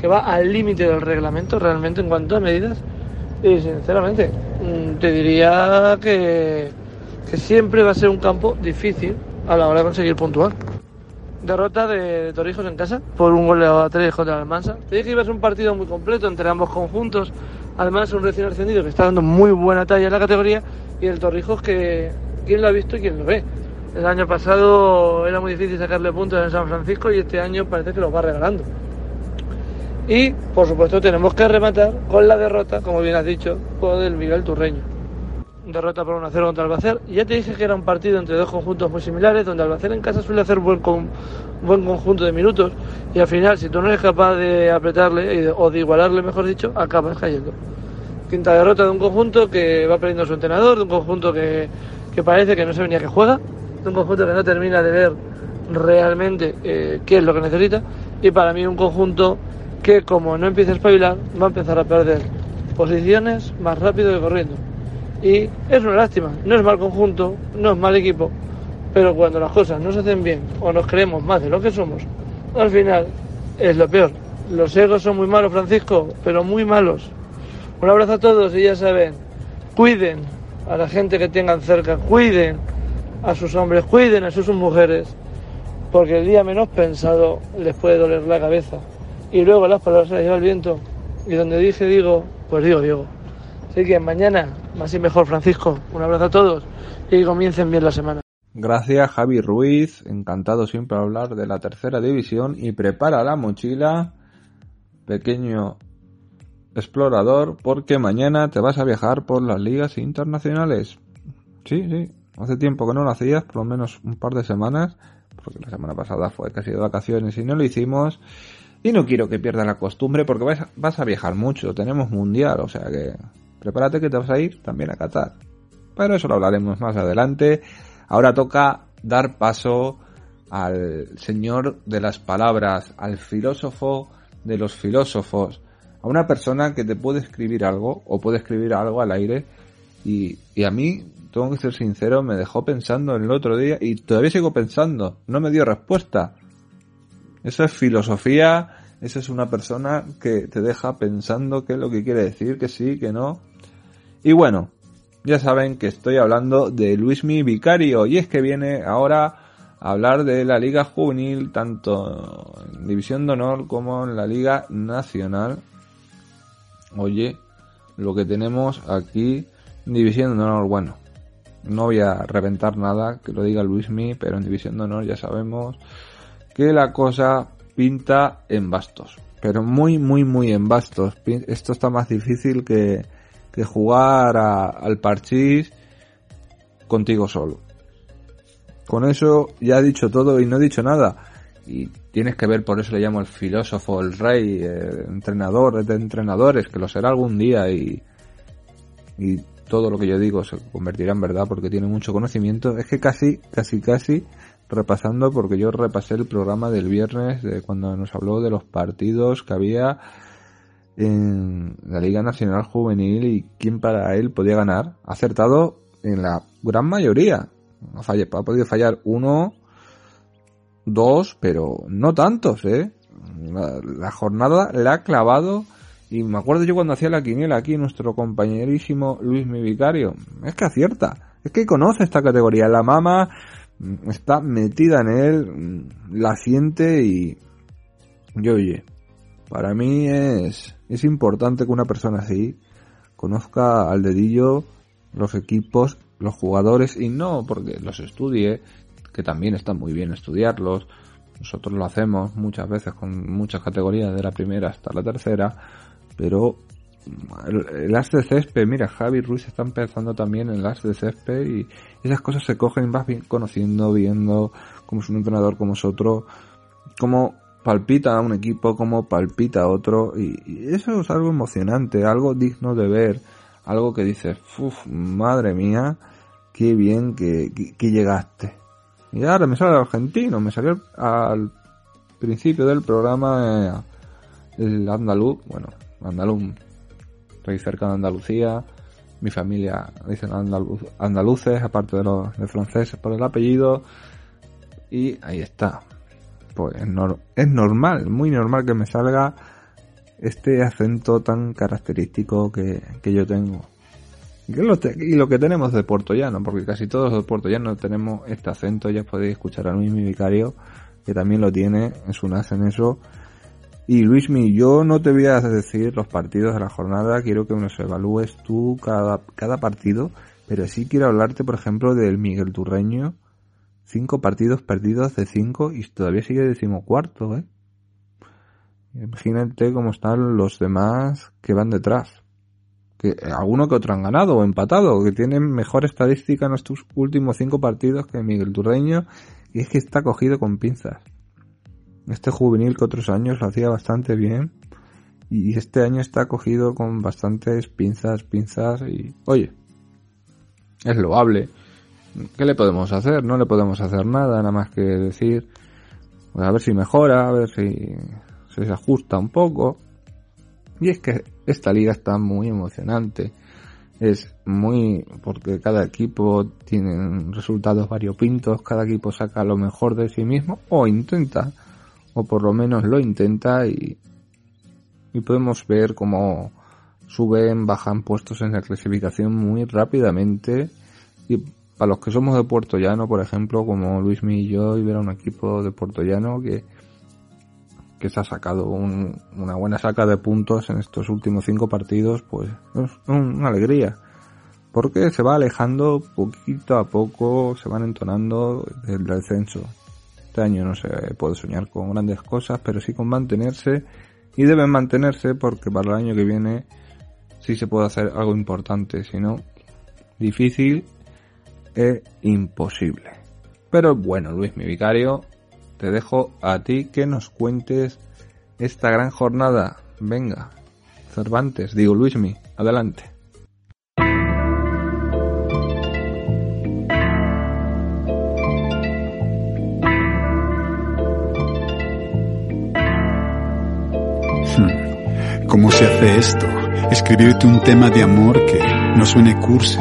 que va al límite del reglamento realmente en cuanto a medidas. Y sinceramente, te diría que, que siempre va a ser un campo difícil a la hora de conseguir puntuar derrota de Torrijos en casa por un gol a 3 contra Almansa. Te dije que iba a ser un partido muy completo entre ambos conjuntos. Además, un recién ascendido que está dando muy buena talla en la categoría y el Torrijos que quién lo ha visto y quién lo ve. El año pasado era muy difícil sacarle puntos en San Francisco y este año parece que los va regalando. Y, por supuesto, tenemos que rematar con la derrota, como bien has dicho, por el Miguel Turreño derrota por 1-0 contra Albacete. Ya te dije que era un partido entre dos conjuntos muy similares, donde Albacete en casa suele hacer buen, con, buen conjunto de minutos y al final, si tú no eres capaz de apretarle o de igualarle, mejor dicho, acabas cayendo. Quinta derrota de un conjunto que va perdiendo su entrenador, de un conjunto que, que parece que no se venía que juega, de un conjunto que no termina de ver realmente eh, qué es lo que necesita y para mí un conjunto que como no empieza a espabilar va a empezar a perder posiciones más rápido que corriendo. Y es una lástima, no es mal conjunto, no es mal equipo, pero cuando las cosas no se hacen bien o nos creemos más de lo que somos, al final es lo peor. Los egos son muy malos, Francisco, pero muy malos. Un abrazo a todos y ya saben, cuiden a la gente que tengan cerca, cuiden a sus hombres, cuiden a sus mujeres, porque el día menos pensado les puede doler la cabeza. Y luego las palabras se las lleva el viento. Y donde dije digo, pues digo digo. Así que mañana, más y mejor, Francisco. Un abrazo a todos y comiencen bien la semana. Gracias Javi Ruiz, encantado siempre hablar de la tercera división y prepara la mochila, pequeño explorador, porque mañana te vas a viajar por las ligas internacionales. Sí, sí, hace tiempo que no lo hacías, por lo menos un par de semanas, porque la semana pasada fue casi de vacaciones y no lo hicimos. Y no quiero que pierdas la costumbre porque vas a, vas a viajar mucho, tenemos mundial, o sea que prepárate que te vas a ir también a Qatar. Pero eso lo hablaremos más adelante. Ahora toca dar paso al señor de las palabras, al filósofo de los filósofos, a una persona que te puede escribir algo o puede escribir algo al aire y, y a mí, tengo que ser sincero, me dejó pensando en el otro día y todavía sigo pensando, no me dio respuesta. Eso es filosofía, eso es una persona que te deja pensando qué es lo que quiere decir, que sí, que no. Y bueno, ya saben que estoy hablando de Luismi Vicario y es que viene ahora a hablar de la Liga Juvenil, tanto en División de Honor como en la Liga Nacional. Oye, lo que tenemos aquí en División de Honor, bueno, no voy a reventar nada, que lo diga Luismi, pero en División de Honor ya sabemos que la cosa pinta en bastos. Pero muy, muy, muy en bastos. Esto está más difícil que, que jugar al parchís contigo solo. Con eso ya he dicho todo y no he dicho nada. Y tienes que ver, por eso le llamo el filósofo, el rey, el entrenador de entrenadores, que lo será algún día y, y todo lo que yo digo se convertirá en verdad porque tiene mucho conocimiento. Es que casi, casi, casi repasando porque yo repasé el programa del viernes de cuando nos habló de los partidos que había en la Liga Nacional Juvenil y quién para él podía ganar. Ha acertado en la gran mayoría. Ha, falle- ha podido fallar uno, dos, pero no tantos, ¿eh? La, la jornada la ha clavado y me acuerdo yo cuando hacía la quiniela aquí nuestro compañerísimo Luis mi vicario. Es que acierta. Es que conoce esta categoría. La mama está metida en él, mm, la siente y... Y oye, para mí es, es importante que una persona así conozca al dedillo los equipos, los jugadores y no porque los estudie, que también está muy bien estudiarlos. Nosotros lo hacemos muchas veces con muchas categorías de la primera hasta la tercera, pero el, as de césped, mira, Javi Ruiz está empezando también en el as de césped y esas cosas se cogen vas bien conociendo, viendo cómo es un entrenador, cómo es otro, cómo palpita a un equipo, cómo palpita a otro y, eso es algo emocionante, algo digno de ver, algo que dices, uff, madre mía, qué bien que llegaste. Y ahora me sale el argentino, me salió al principio del programa eh, el andaluz, bueno, andaluz, cerca de Andalucía, mi familia dicen andaluces, aparte de los de franceses por el apellido, y ahí está. Pues es, nor- es normal, muy normal que me salga este acento tan característico que, que yo tengo. Y lo, que tenemos de Puerto Llano, porque casi todos los Puerto Llano tenemos este acento, ya podéis escuchar a Luis mi vicario, que también lo tiene, es un as en eso. Y Luismi, yo no te voy a decir los partidos de la jornada, quiero que nos evalúes tú cada, cada partido, pero sí quiero hablarte, por ejemplo, del Miguel Turreño, cinco partidos perdidos de cinco y todavía sigue decimocuarto, ¿eh? Imagínate cómo están los demás que van detrás. Que alguno que otro han ganado o empatado, que tienen mejor estadística en estos últimos cinco partidos que Miguel Turreño, y es que está cogido con pinzas. Este juvenil que otros años lo hacía bastante bien, y este año está cogido con bastantes pinzas, pinzas, y oye, es loable. ¿Qué le podemos hacer? No le podemos hacer nada, nada más que decir, pues a ver si mejora, a ver si, si se ajusta un poco. Y es que esta liga está muy emocionante. Es muy, porque cada equipo tiene resultados variopintos, cada equipo saca lo mejor de sí mismo, o intenta, o por lo menos lo intenta y, y podemos ver cómo suben, bajan puestos en la clasificación muy rápidamente y para los que somos de Puerto Llano, por ejemplo, como Luis y yo, y ver a un equipo de Puerto Llano que, que se ha sacado un- una buena saca de puntos en estos últimos cinco partidos, pues es un- una alegría. Porque se va alejando poquito a poco, se van entonando del descenso. Año no se puede soñar con grandes cosas, pero sí con mantenerse y deben mantenerse porque para el año que viene sí se puede hacer algo importante, si no, difícil e imposible. Pero bueno, Luis, mi vicario, te dejo a ti que nos cuentes esta gran jornada. Venga, Cervantes, digo Luismi, adelante. ¿Cómo se hace esto? Escribirte un tema de amor que no suene cursi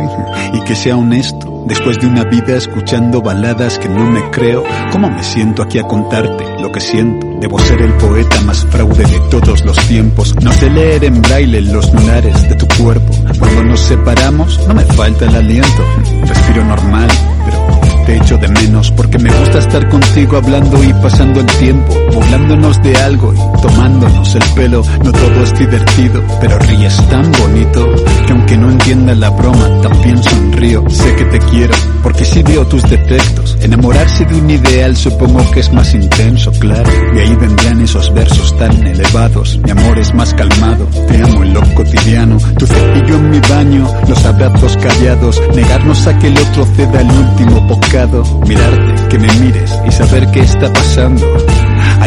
y que sea honesto. Después de una vida escuchando baladas que no me creo, ¿cómo me siento aquí a contarte lo que siento? Debo ser el poeta más fraude de todos los tiempos. No sé leer en braille los lunares de tu cuerpo. Cuando nos separamos, no me falta el aliento. Respiro normal, pero te echo de menos porque me gusta estar contigo hablando y pasando el tiempo, burlándonos de algo y tomándonos el pelo. No todo es divertido, pero ríes tan bonito que aunque no entienda la broma, también sonrío. Sé que te quiero porque sí veo tus defectos. Enamorarse de un ideal supongo que es más intenso, claro. Y ahí vendrán esos versos tan elevados. Mi amor es más calmado, te amo en lo cotidiano. Tu cepillo en mi baño, los abrazos callados. Negarnos a que el otro ceda el último bocado mirarte, que me mires y saber qué está pasando.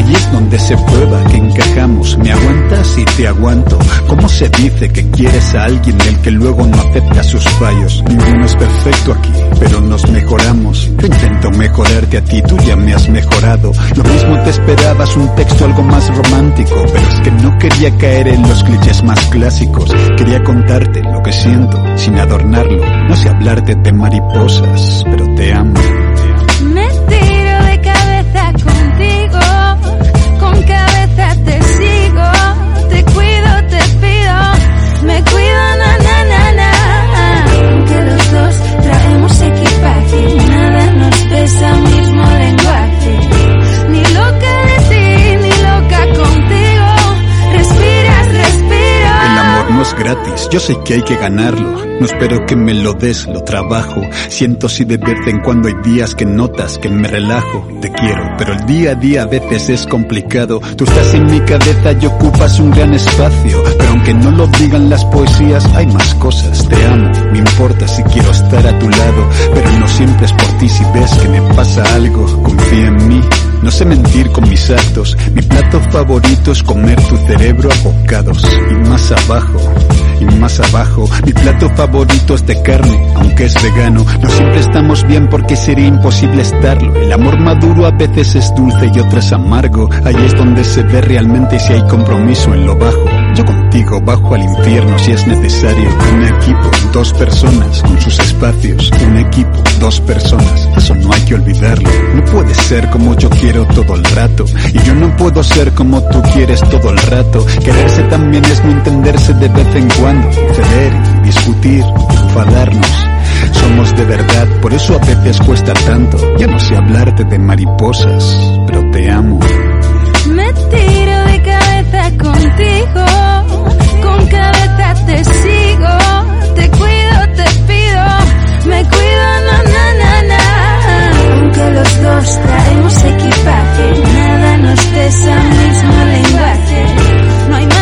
Allí es donde se prueba que encajamos. Me aguantas y te aguanto. ¿Cómo se dice que quieres a alguien del que luego no acepta sus fallos? Ninguno es perfecto aquí, pero nos mejoramos. Yo intento mejorarte a ti, tú ya me has mejorado. Lo mismo te esperabas un texto algo más romántico, pero es que no quería caer en los clichés más clásicos. Quería contarte lo que siento, sin adornarlo. No sé hablarte de mariposas, pero te amo. Nos no es gratis, yo sé que hay que ganarlo. No espero que me lo des, lo trabajo. Siento si de vez en cuando hay días que notas que me relajo. Te quiero, pero el día a día a veces es complicado. Tú estás en mi cabeza y ocupas un gran espacio. Pero aunque no lo digan las poesías, hay más cosas. Te amo, me importa si quiero estar a tu lado. Pero no siempre es por ti si ves que me pasa algo. Confía en mí. No sé mentir con mis actos. Mi plato favorito es comer tu cerebro a bocados. Y más abajo, y más abajo, mi plato favorito es de carne, aunque es vegano. No siempre estamos bien porque sería imposible estarlo. El amor maduro a veces es dulce y otras amargo. Ahí es donde se ve realmente si hay compromiso en lo bajo. Yo contigo bajo al infierno si es necesario. Un equipo, dos personas con sus espacios. Un equipo, dos personas. Eso no hay que olvidarlo. No puede ser como yo quiero todo el rato. Y yo no puedo ser como tú quieres todo el rato. Quererse también es no entenderse de vez en cuando. Ceder, discutir, enfadarnos. Somos de verdad, por eso a veces cuesta tanto. Yo no sé hablarte de mariposas, pero te amo contigo, con cabeza te sigo, te cuido, te pido, me cuido, na. Aunque los dos traemos equipaje, nada nos pesa, mismo lenguaje, no hay más